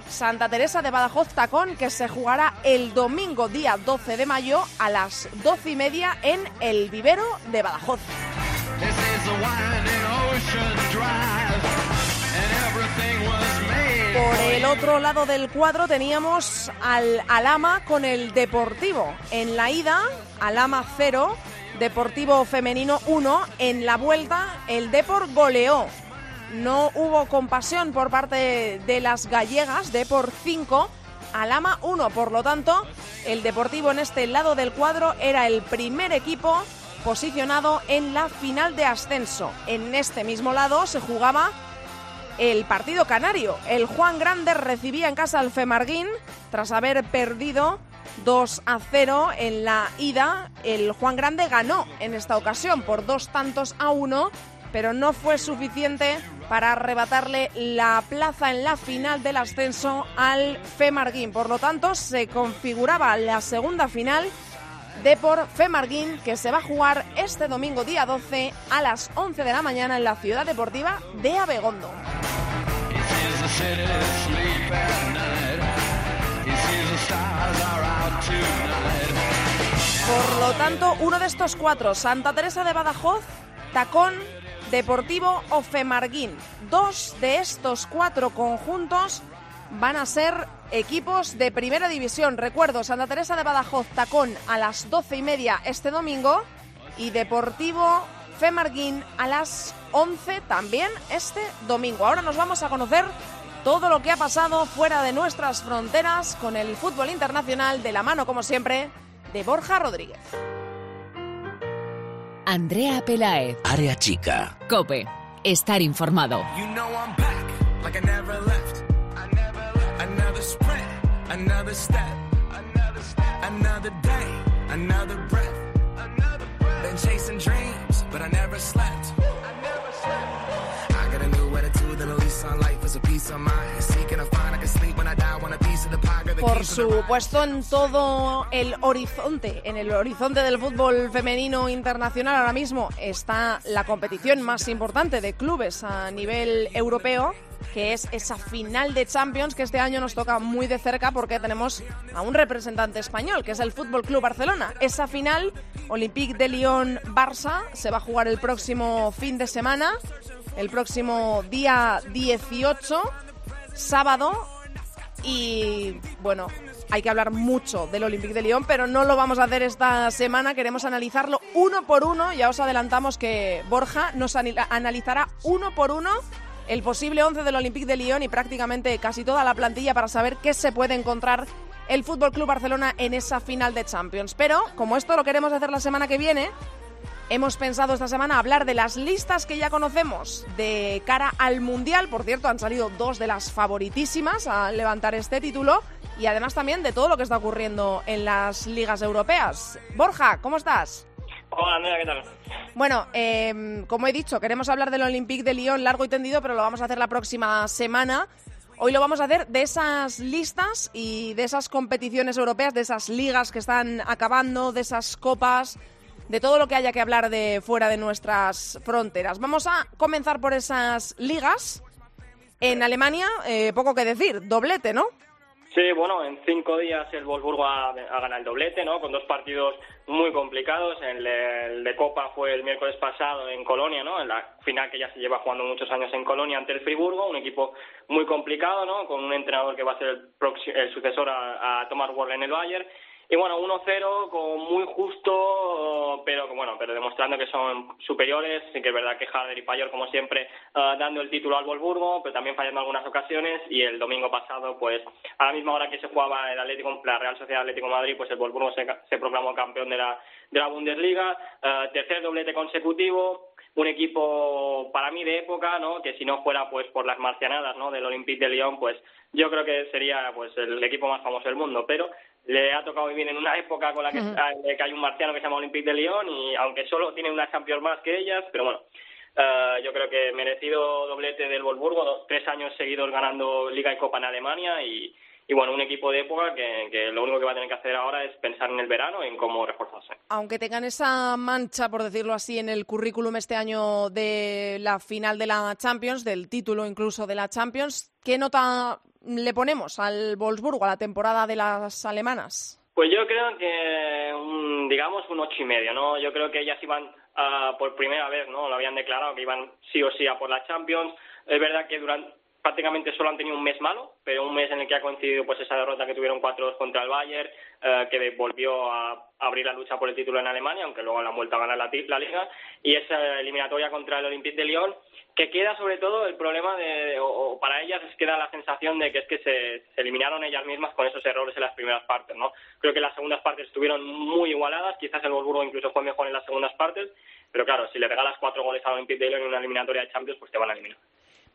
Santa Teresa de Badajoz Tacón que se jugará el domingo día 12 de mayo a las 12 y media en el vivero de Badajoz. Por el otro lado del cuadro teníamos al Alama con el Deportivo. En la ida, Alama 0, Deportivo Femenino 1. En la vuelta, el Depor goleó. No hubo compasión por parte de las gallegas, Depor 5, Alama 1. Por lo tanto, el Deportivo en este lado del cuadro era el primer equipo posicionado en la final de ascenso. En este mismo lado se jugaba el partido canario. El Juan Grande recibía en casa al Femarguín tras haber perdido 2 a 0 en la ida. El Juan Grande ganó en esta ocasión por dos tantos a uno, pero no fue suficiente para arrebatarle la plaza en la final del ascenso al Femarguín. Por lo tanto, se configuraba la segunda final de por Femarguín que se va a jugar este domingo día 12 a las 11 de la mañana en la ciudad deportiva de Abegondo. Por lo tanto, uno de estos cuatro, Santa Teresa de Badajoz, Tacón, Deportivo o Femarguín. Dos de estos cuatro conjuntos van a ser equipos de primera división. Recuerdo, Santa Teresa de Badajoz, Tacón a las doce y media este domingo y Deportivo Femarguín a las 11 también este domingo. Ahora nos vamos a conocer todo lo que ha pasado fuera de nuestras fronteras con el fútbol internacional de la mano, como siempre, de Borja Rodríguez. Andrea Pelaez, Área chica. Cope, estar informado. You know I'm back, like I never left. Another sprint, another step, another step, another day, another breath, another breath. Been chasing dreams, but I never slept. I never slept. I got a new attitude and a lease on life is a peace of mind. Seeking to find I can sleep when I die, want a piece of the pie. Por supuesto, en todo el horizonte, en el horizonte del fútbol femenino internacional ahora mismo está la competición más importante de clubes a nivel europeo, que es esa final de Champions que este año nos toca muy de cerca porque tenemos a un representante español, que es el Fútbol Club Barcelona. Esa final, Olympique de Lyon-Barça, se va a jugar el próximo fin de semana, el próximo día 18, sábado, y bueno, hay que hablar mucho del Olympique de Lyon, pero no lo vamos a hacer esta semana. Queremos analizarlo uno por uno. Ya os adelantamos que Borja nos analizará uno por uno el posible 11 del Olympique de Lyon y prácticamente casi toda la plantilla para saber qué se puede encontrar el Fútbol Club Barcelona en esa final de Champions. Pero como esto lo queremos hacer la semana que viene, Hemos pensado esta semana hablar de las listas que ya conocemos de cara al Mundial. Por cierto, han salido dos de las favoritísimas a levantar este título. Y además también de todo lo que está ocurriendo en las ligas europeas. Borja, ¿cómo estás? Hola, ¿qué tal? Bueno, eh, como he dicho, queremos hablar del Olympique de Lyon largo y tendido, pero lo vamos a hacer la próxima semana. Hoy lo vamos a hacer de esas listas y de esas competiciones europeas, de esas ligas que están acabando, de esas copas, de todo lo que haya que hablar de fuera de nuestras fronteras. Vamos a comenzar por esas ligas. En Alemania, eh, poco que decir, doblete, ¿no? Sí, bueno, en cinco días el Wolfsburgo ha, ha ganado el doblete, ¿no? Con dos partidos muy complicados. El, el de Copa fue el miércoles pasado en Colonia, ¿no? En la final que ya se lleva jugando muchos años en Colonia ante el Friburgo, un equipo muy complicado, ¿no? Con un entrenador que va a ser el, el sucesor a, a Thomas Wörl en el Bayern. Y bueno, 1-0 con muy justo, pero bueno, pero demostrando que son superiores. Sí que es verdad que Harder y Payor, como siempre, eh, dando el título al Wolfsburgo, pero también fallando algunas ocasiones. Y el domingo pasado, pues a la misma hora que se jugaba el Atlético, la Real Sociedad Atlético Madrid, pues el Wolfsburgo se, se proclamó campeón de la, de la Bundesliga. Eh, tercer doblete consecutivo un equipo para mí de época, ¿no? Que si no fuera pues por las marcianadas, ¿no? Del Olympique de Lyon, pues yo creo que sería pues el equipo más famoso del mundo, pero le ha tocado vivir en una época con la que, uh que hay un marciano que se llama Olympique de Lyon y aunque solo tiene una Champions más que ellas, pero bueno, uh, yo creo que merecido doblete del Wolfsburgo, tres años seguidos ganando Liga y Copa en Alemania y, y bueno, un equipo de época que, que, lo único que va a tener que hacer ahora es pensar en el verano, en cómo reforzarse. Aunque tengan esa mancha, por decirlo así, en el currículum este año de la final de la Champions, del título incluso de la Champions, ¿qué nota le ponemos al Wolfsburgo a la temporada de las alemanas? Pues yo creo que, digamos, un ocho y medio, ¿no? Yo creo que ellas iban uh, por primera vez, ¿no? Lo habían declarado que iban sí o sí a por la Champions. Es verdad que durante prácticamente solo han tenido un mes malo, pero un mes en el que ha coincidido pues esa derrota que tuvieron 4-2 contra el Bayern, eh, que volvió a abrir la lucha por el título en Alemania, aunque luego la han vuelto a ganar la, Liga, y esa eliminatoria contra el Olympique de Lyon, que queda sobre todo el problema de, o, para ellas es que da la sensación de que es que se, se, eliminaron ellas mismas con esos errores en las primeras partes, ¿no? Creo que las segundas partes estuvieron muy igualadas, quizás el Wolfsburgo incluso fue mejor en las segundas partes, pero claro, si le regalas cuatro goles al Olympique de Lyon en una eliminatoria de Champions, pues te van a eliminar.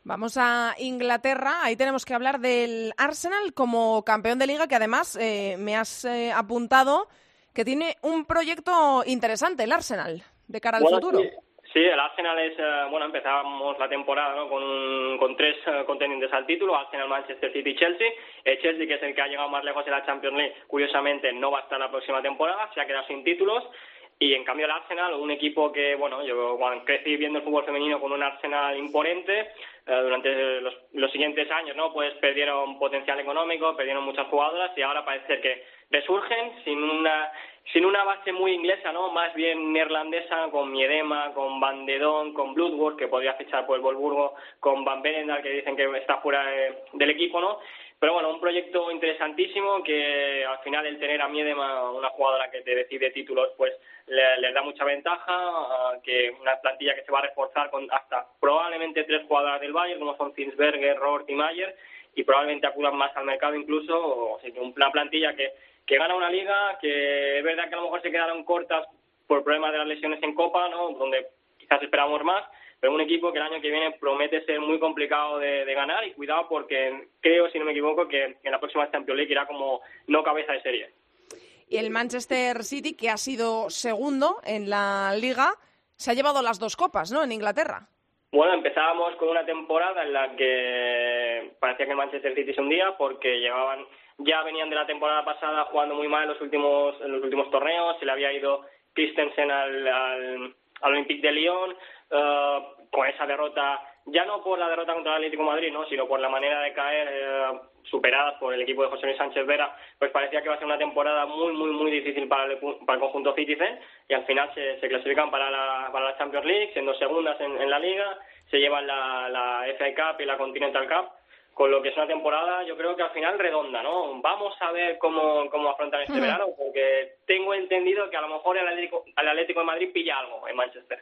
Vamos a Inglaterra. Ahí tenemos que hablar del Arsenal como campeón de liga, que además eh, me has eh, apuntado que tiene un proyecto interesante, el Arsenal, de cara al bueno, futuro. Sí. Sí, el Arsenal es, uh, bueno, empezábamos la temporada ¿no? con, con tres uh, contendientes al título, Arsenal, Manchester City y Chelsea. El Chelsea, que es el que ha llegado más lejos en la Champions League, curiosamente no va a estar la próxima temporada, se ha quedado sin títulos. Y en cambio el Arsenal, un equipo que, bueno, yo crecí viendo el fútbol femenino con un Arsenal imponente, eh, durante los, los, siguientes años, ¿no? Pues perdieron potencial económico, perdieron muchas jugadoras y ahora parece que resurgen sin una sin una base muy inglesa, ¿no? Más bien neerlandesa, con Miedema, con Van de Don, con Bloodworth, que podría fichar por el Volburgo, con Van Berendal, que dicen que está fuera de, del equipo, ¿no? Pero bueno, un proyecto interesantísimo que al final el tener a Miedema, una jugadora que te decide títulos, pues les le da mucha ventaja, que una plantilla que se va a reforzar con hasta probablemente tres jugadoras del Bayern, como son Zinsberger, Rohr y Mayer, y probablemente acudan más al mercado incluso, o sea, una plantilla que que gana una liga, que es verdad que a lo mejor se quedaron cortas por problemas de las lesiones en Copa, ¿no? donde quizás esperamos más, pero un equipo que el año que viene promete ser muy complicado de, de, ganar y cuidado porque creo, si no me equivoco, que en la próxima Champions League irá como no cabeza de serie. Y el Manchester City, que ha sido segundo en la liga, se ha llevado las dos copas, ¿no? En Inglaterra. Bueno, empezábamos con una temporada en la que parecía que el Manchester City se hundía porque llevaban ya venían de la temporada pasada jugando muy mal en los últimos en los últimos torneos, se le había ido Christensen al, al, al Olympique de Lyon uh, con esa derrota, ya no por la derrota contra el Atlético de Madrid, ¿no? sino por la manera de caer uh, superadas por el equipo de José Luis Sánchez Vera, pues parecía que iba a ser una temporada muy, muy, muy difícil para el, para el conjunto Citizen y al final se, se clasifican para la, para la Champions League, siendo segundas en, en la liga, se llevan la, la FA Cup y la Continental Cup con lo que es una temporada, yo creo que al final redonda, ¿no? Vamos a ver cómo, cómo afrontan este uh -huh. verano, porque tengo entendido que a lo mejor el Atlético, el Atlético de Madrid pilla algo en Manchester.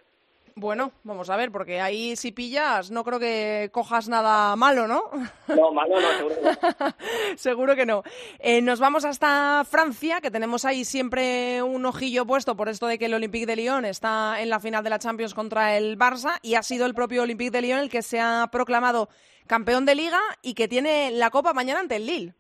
Bueno, vamos a ver, porque ahí si pillas no creo que cojas nada malo, ¿no? No, malo no, seguro que no. Seguro que no. Eh, nos vamos hasta Francia, que tenemos ahí siempre un ojillo puesto por esto de que el Olympique de Lyon está en la final de la Champions contra el Barça y ha sido el propio Olympique de Lyon el que se ha proclamado campeón de liga y que tiene la copa mañana ante el Lille.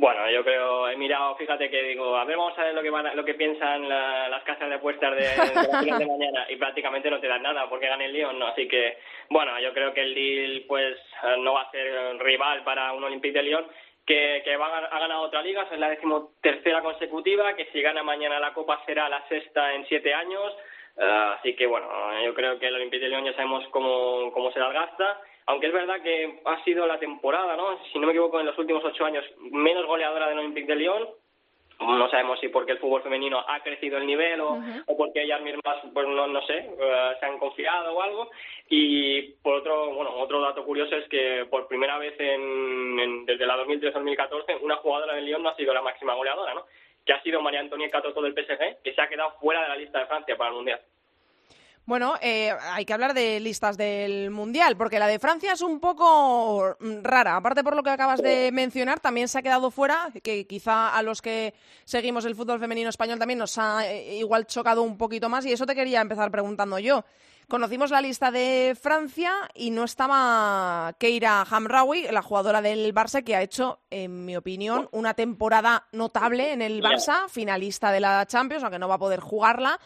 Bueno, yo creo, he mirado, fíjate que digo, a ver, vamos a ver lo que van lo que piensan la- las casas de apuestas de, la mañana y prácticamente no te dan nada porque gane el Lyon, ¿no? Así que, bueno, yo creo que el Lille, pues, no va a ser rival para un Olympique de Lyon que, que va ha ganado otra liga, es la decimotercera consecutiva, que si gana mañana la Copa será la sexta en siete años, eh, así que, bueno, yo creo que el Olympique de Lyon ya sabemos cómo, cómo se las gasta, aunque es verdad que ha sido la temporada, ¿no? Si no me equivoco, en los últimos ocho años menos goleadora del Olympique de Lyon. No sabemos si porque el fútbol femenino ha crecido el nivel o, o porque ellas mismas, pues no, no sé, eh, se han confiado o algo. Y por otro, bueno, otro dato curioso es que por primera vez en, en- desde la 2013-2014 una jugadora del Lyon no ha sido la máxima goleadora, ¿no? Que ha sido María Antonia Catoto del PSG, que se ha quedado fuera de la lista de Francia para el Mundial. Bueno, eh, hay que hablar de listas del Mundial, porque la de Francia es un poco mm, rara. Aparte por lo que acabas de mencionar, también se ha quedado fuera, que quizá a los que seguimos el fútbol femenino español también nos ha eh, igual chocado un poquito más, y eso te quería empezar preguntando yo. Conocimos la lista de Francia y no estaba Keira Hamraoui, la jugadora del Barça, que ha hecho, en mi opinión, una temporada notable en el Barça, finalista de la Champions, aunque no va a poder jugarla.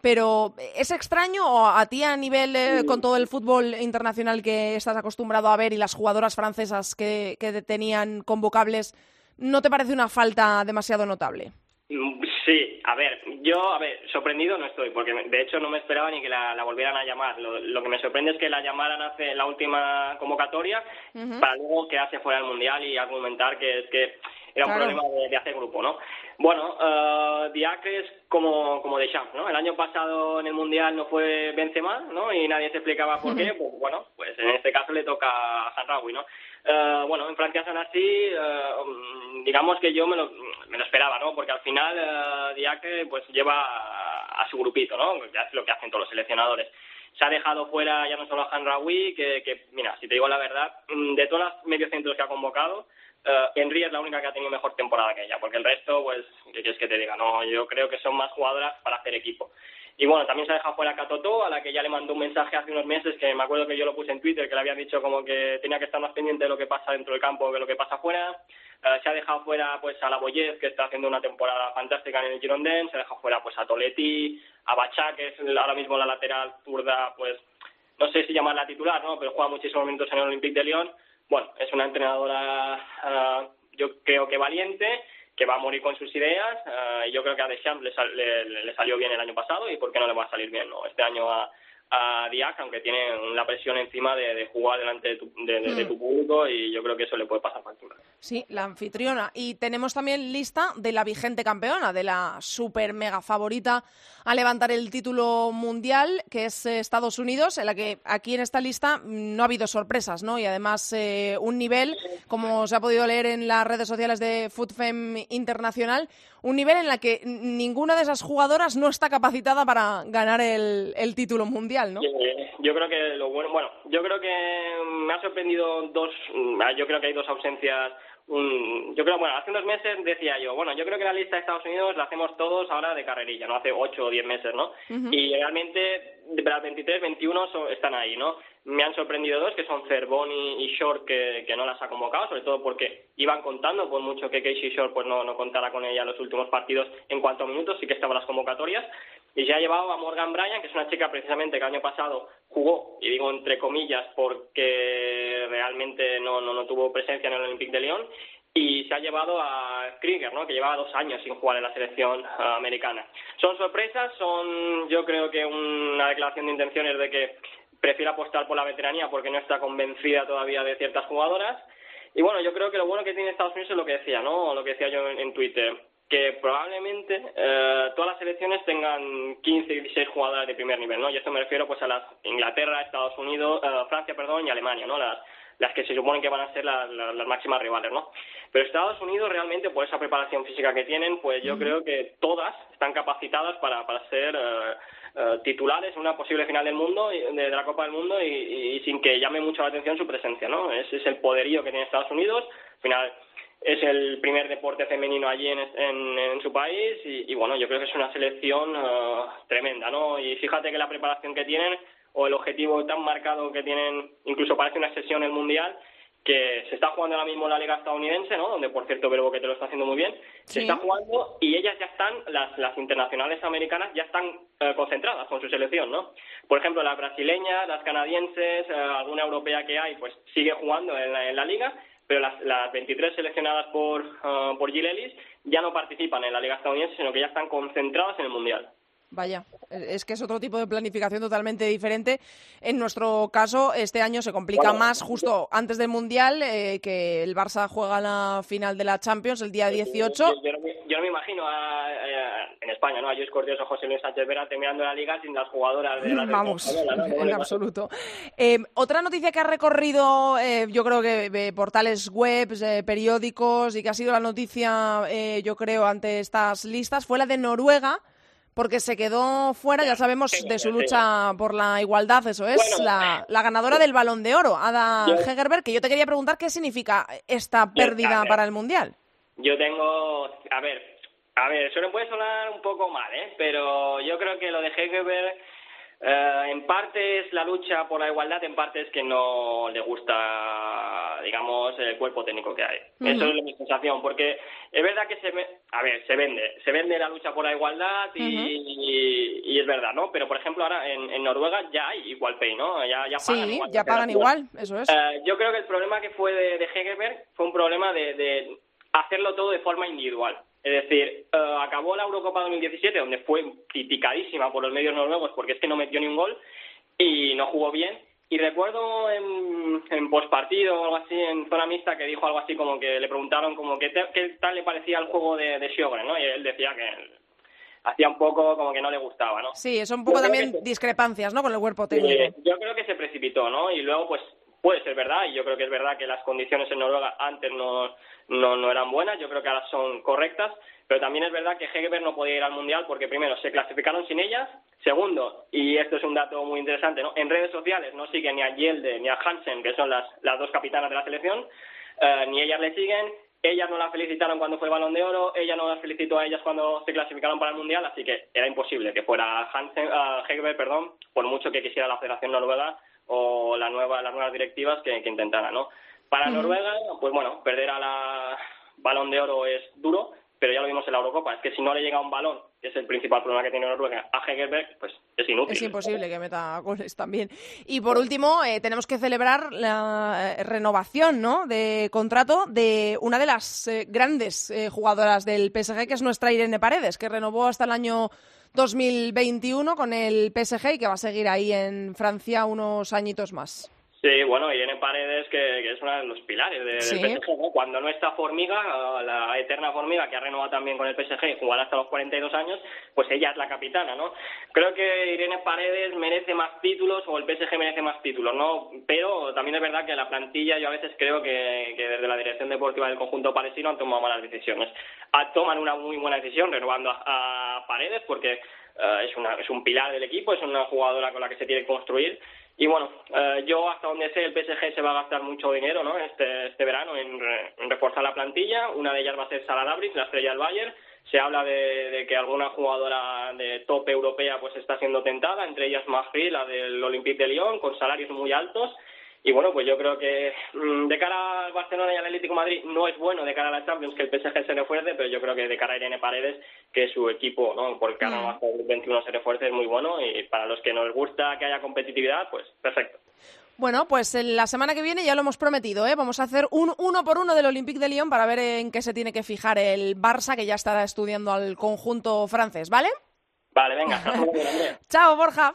Pero ¿es extraño o a ti a nivel eh, con todo el fútbol internacional que estás acostumbrado a ver y las jugadoras francesas que, que tenían convocables, no te parece una falta demasiado notable? Mm, Sí, a ver, yo, a ver, sorprendido no estoy, porque de hecho no me esperaba ni que la, la volvieran a llamar. Lo, lo que me sorprende es que la llamaran hace la última convocatoria para luego quedarse fuera del Mundial y argumentar que es que era un Claro. problema de, de hacer grupo, ¿no? Bueno, uh, Diacre es como, como Deschamps, ¿no? El año pasado en el Mundial no fue Benzema, ¿no? Y nadie se explicaba por qué, pues bueno, pues en este caso le toca a Sanraoui, ¿no? Eh, bueno, en Francia son así, eh, mm, digamos que yo me lo, me lo esperaba, ¿no? Porque al final eh, Diacre pues lleva a, a su grupito, ¿no? Que es lo que hacen todos los seleccionadores. Se ha dejado fuera ya no solo a Hanraoui, que, que, mira, si te digo la verdad, mm, de todas las mediocentros que ha convocado, eh, Henry es la única que ha tenido mejor temporada que ella, porque el resto, pues, ¿qué quieres que te diga? No, yo creo que son más jugadoras para hacer equipo. Y bueno, también se ha dejado fuera a Katoto, a la que ya le mandó un mensaje hace unos meses, que me acuerdo que yo lo puse en Twitter, que le había dicho como que tenía que estar más pendiente de lo que pasa dentro del campo que lo que pasa afuera. Eh, se ha dejado fuera pues a la Boyez, que está haciendo una temporada fantástica en el Girondins, se ha dejado fuera pues a Toletti, a Bachá, que es ahora mismo la lateral zurda, pues no sé si llamarla titular, ¿no? Pero juega muchísimos minutos en el Olympique de Lyon. Bueno, es una entrenadora, ah, yo creo que valiente, que va a morir con sus ideas. y yo creo que a Deschamps le, sal- le- salió bien el año pasado y ¿por qué no le va a salir bien no? este año a, a Diac, aunque tiene la presión encima de, de jugar delante de tu, de- de- de tu público y yo creo que eso le puede pasar factura. Sí, la anfitriona. Y tenemos también lista de la vigente campeona, de la super mega favorita a levantar el título mundial, que es eh, Estados Unidos, en la que aquí en esta lista mm, no ha habido sorpresas, ¿no? Y además eh, un nivel, como se ha podido leer en las redes sociales de FootFem Internacional, un nivel en la que ninguna de esas jugadoras no está capacitada para ganar el, el título mundial, ¿no? Yo, yo creo que lo bueno, bueno, yo creo que me ha sorprendido dos, mm, yo creo que hay dos ausencias. yo creo, bueno, hace unos meses decía yo, bueno, yo creo que la lista de Estados Unidos la hacemos todos ahora de carrerilla, ¿no? Hace ocho o diez meses, ¿no? Y realmente las 23, 21 son- están ahí, ¿no? Me han sorprendido dos, que son Cervón y, Short, que, que no las ha convocado, sobre todo porque iban contando, por mucho que Casey Short pues no, no contara con ella los últimos partidos en cuanto a minutos, sí que estaban las convocatorias. Y se ha llevado a Morgan Bryan, que es una chica precisamente que el año pasado jugó, y digo entre comillas porque realmente no, no, no tuvo presencia en el Olympique de Lyon, y se ha llevado a Krieger, ¿no? que llevaba dos años sin jugar en la selección ah, americana. Son sorpresas, son yo creo que una declaración de intenciones de que prefiere apostar por la veteranía porque no está convencida todavía de ciertas jugadoras. Y bueno, yo creo que lo bueno que tiene Estados Unidos es lo que decía, ¿no? Lo que decía yo en, en Twitter, que probablemente eh, todas las selecciones tengan 15 y 16 jugadoras de primer nivel, ¿no? Y esto me refiero pues a las Inglaterra, Estados Unidos, eh, Francia, perdón, y Alemania, ¿no? Las, las que se suponen que van a ser la- la- las máximas rivales, ¿no? Pero Estados Unidos realmente, por esa preparación física que tienen, pues yo creo que todas están capacitadas para, para ser eh, eh, titulares en una posible final del mundo, de, la Copa del Mundo, y, sin que llame mucho la atención su presencia, ¿no? Es el poderío que tiene Estados Unidos. Al final, es el primer deporte femenino allí en, en, en su país y, y, bueno, yo creo que es una selección eh, tremenda, ¿no? Y fíjate que la preparación que tienen o el objetivo tan marcado que tienen, incluso parece una sesión el Mundial, que se está jugando ahora mismo la Liga estadounidense, ¿no? Donde, por cierto, Verbo que te lo está haciendo muy bien, Sí. se está jugando y ellas ya están, las, las internacionales americanas ya están eh, concentradas con su selección, ¿no? Por ejemplo, las brasileñas, las canadienses, eh, alguna europea que hay, pues sigue jugando en la, en la Liga, pero las, las 23 seleccionadas por, eh, por Jill Ellis ya no participan en la Liga estadounidense, sino que ya están concentradas en el Mundial. Vaya, es que es otro tipo de planificación totalmente diferente. En nuestro caso, este año se complica Bueno, más justo antes del Mundial, eh, que el Barça juega la final de la Champions el día 18. Yo, yo no, me, yo no me imagino a, a- en España, ¿no? A Luis Cortés o José Luis Sánchez Vera terminando la Liga sin las jugadoras de la Vamos, en absoluto. Eh, otra noticia que ha recorrido, eh, yo creo que eh, portales webs, eh, periódicos y que ha sido la noticia, eh, yo creo, ante estas listas fue la de Noruega. Porque se quedó fuera, ya sabemos, de su lucha por la igualdad, eso es, Bueno. la, la ganadora del Balón de Oro, Ada Yo- Hegerberg, que yo te quería preguntar qué significa esta pérdida para el Mundial. Yo tengo, a ver, a ver, eso le puede sonar un poco mal, ¿eh? Pero yo creo que lo de Hegerberg eh, en parte es la lucha por la igualdad, en parte es que no le gusta, digamos, el cuerpo técnico que hay. Eso es mi sensación, porque es verdad que se, a ver, se vende, se vende la lucha por la igualdad y, y- y es verdad, ¿no? Pero por ejemplo ahora en, en Noruega ya hay igual pay, ¿no? Ya, ya pagan Sí, igual. ya pagan igual, eso es. Eh, yo creo que el problema que fue de, de Hegerberg fue un problema de, de hacerlo todo de forma individual. Es decir, eh, acabó la Eurocopa 2017, donde fue criticadísima por los medios noruegos porque es que no metió ni un gol y no jugó bien. Y recuerdo en, en postpartido o algo así, en zona mixta, que dijo algo así como que le preguntaron como que te- qué tal le parecía el juego de, de Sjögren, ¿no? Y él decía que hacía un poco como que no le gustaba, ¿no? Sí, son un poco Yo también que- discrepancias, ¿no? Con el cuerpo técnico. yo creo que se precipitó, ¿no? Y luego, pues, puede ser verdad, y yo creo que es verdad que las condiciones en Noruega antes no, no, no eran buenas, yo creo que ahora son correctas, pero también es verdad que Hegerberg no podía ir al Mundial porque, primero, se clasificaron sin ellas, segundo, y esto es un dato muy interesante, ¿no? En redes sociales no siguen ni a Yelde ni a Hansen, que son las, las dos capitanas de la selección, eh, ni ellas le siguen, ellas no la felicitaron cuando fue el Balón de Oro, ella no las felicitó a ellas cuando se clasificaron para el Mundial, así que era imposible que fuera Hansen, ah, Hegerberg, perdón, por mucho que quisiera la Federación Noruega o la nueva, las nuevas directivas que, que intentaran, ¿no? Para Noruega, pues bueno, perder a la Balón de Oro es duro, pero ya lo vimos en la Eurocopa, es que si no le llega un balón, que es el principal problema que tiene Noruega, a Hegerberg, pues es inútil. Es imposible que meta goles también. Y por último, eh, tenemos que celebrar la eh, renovación ¿no? de contrato de una de las eh, grandes eh, jugadoras del PSG, que es nuestra Irene Paredes, que renovó hasta el año 2021 con el PSG y que va a seguir ahí en Francia unos añitos más. Sí, bueno, Irene Paredes, que, que es uno de los pilares Sí. del PSG, ¿no? Cuando no está Formiga, eh, la eterna Formiga, que ha renovado también con el PSG y jugará hasta los 42 años, pues ella es la capitana, ¿no? Creo que Irene Paredes merece más títulos o el PSG merece más títulos, ¿no? Pero también es verdad que la plantilla yo a veces creo que, que desde la dirección deportiva del conjunto palestino han tomado malas decisiones. Ah, toman una muy buena decisión renovando a, a Paredes porque eh, es, una, es un pilar del equipo, es una jugadora con la que se tiene que construir y bueno, eh, yo hasta donde sé el PSG se va a gastar mucho dinero ¿no? este, este verano en, re- en reforzar la plantilla. Una de ellas va a ser Sara Labris, la estrella del Bayern. Se habla de, de que alguna jugadora de top europea pues está siendo tentada, entre ellas Magri, la del Olympique de Lyon, con salarios muy altos. Y bueno, pues yo creo que mm, de cara al Barcelona y al Atlético de Madrid no es bueno de cara a la Champions que el PSG se refuerce, pero yo creo que de cara a Irene Paredes que su equipo, ¿no? porque ahora hasta el 21 se refuerce es muy bueno y para los que nos gusta que haya competitividad, pues perfecto. Bueno, pues en la semana que viene ya lo hemos prometido, ¿eh? Vamos a hacer un uno por uno del Olympique de Lyon para ver en qué se tiene que fijar el Barça, que ya estará estudiando al conjunto francés, ¿vale? Vale, venga. Chao, Borja.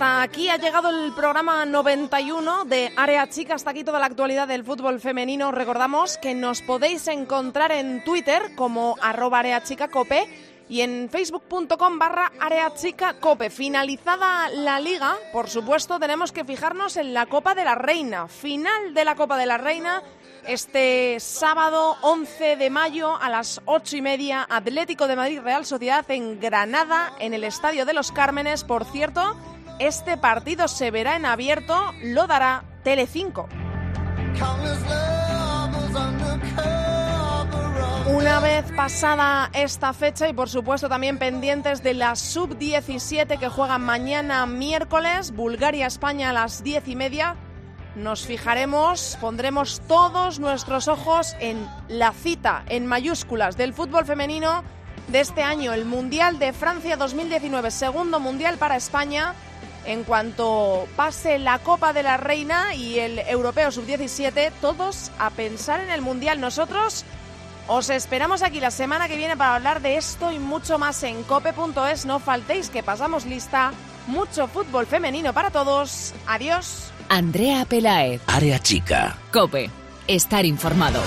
Hasta aquí ha llegado el programa 91 de Área Chica. Hasta aquí toda la actualidad del fútbol femenino. Recordamos que nos podéis encontrar en Twitter como arroba areachicacope y en facebook.com barra areachicacope. Finalizada la liga, por supuesto, tenemos que fijarnos en la Copa de la Reina. Final de la Copa de la Reina este sábado 11 de mayo a las 8 y media, Atlético de Madrid Real Sociedad en Granada, en el Estadio de los Cármenes. Por cierto, este partido se verá en abierto, lo dará Telecinco. Una vez pasada esta fecha y por supuesto también pendientes de la sub-17 que juega mañana miércoles, Bulgaria-España a las 10 y media, nos fijaremos, pondremos todos nuestros ojos en la cita en mayúsculas del fútbol femenino de este año, el Mundial de Francia 2019, segundo Mundial para España en cuanto pase la Copa de la Reina y el Europeo Sub-17, todos a pensar en el Mundial. Nosotros os esperamos aquí la semana que viene para hablar de esto y mucho más en cope.es. No faltéis que pasamos lista. Mucho fútbol femenino para todos. Adiós. Andrea Pelaez. Área Chica. Cope. Estar informado.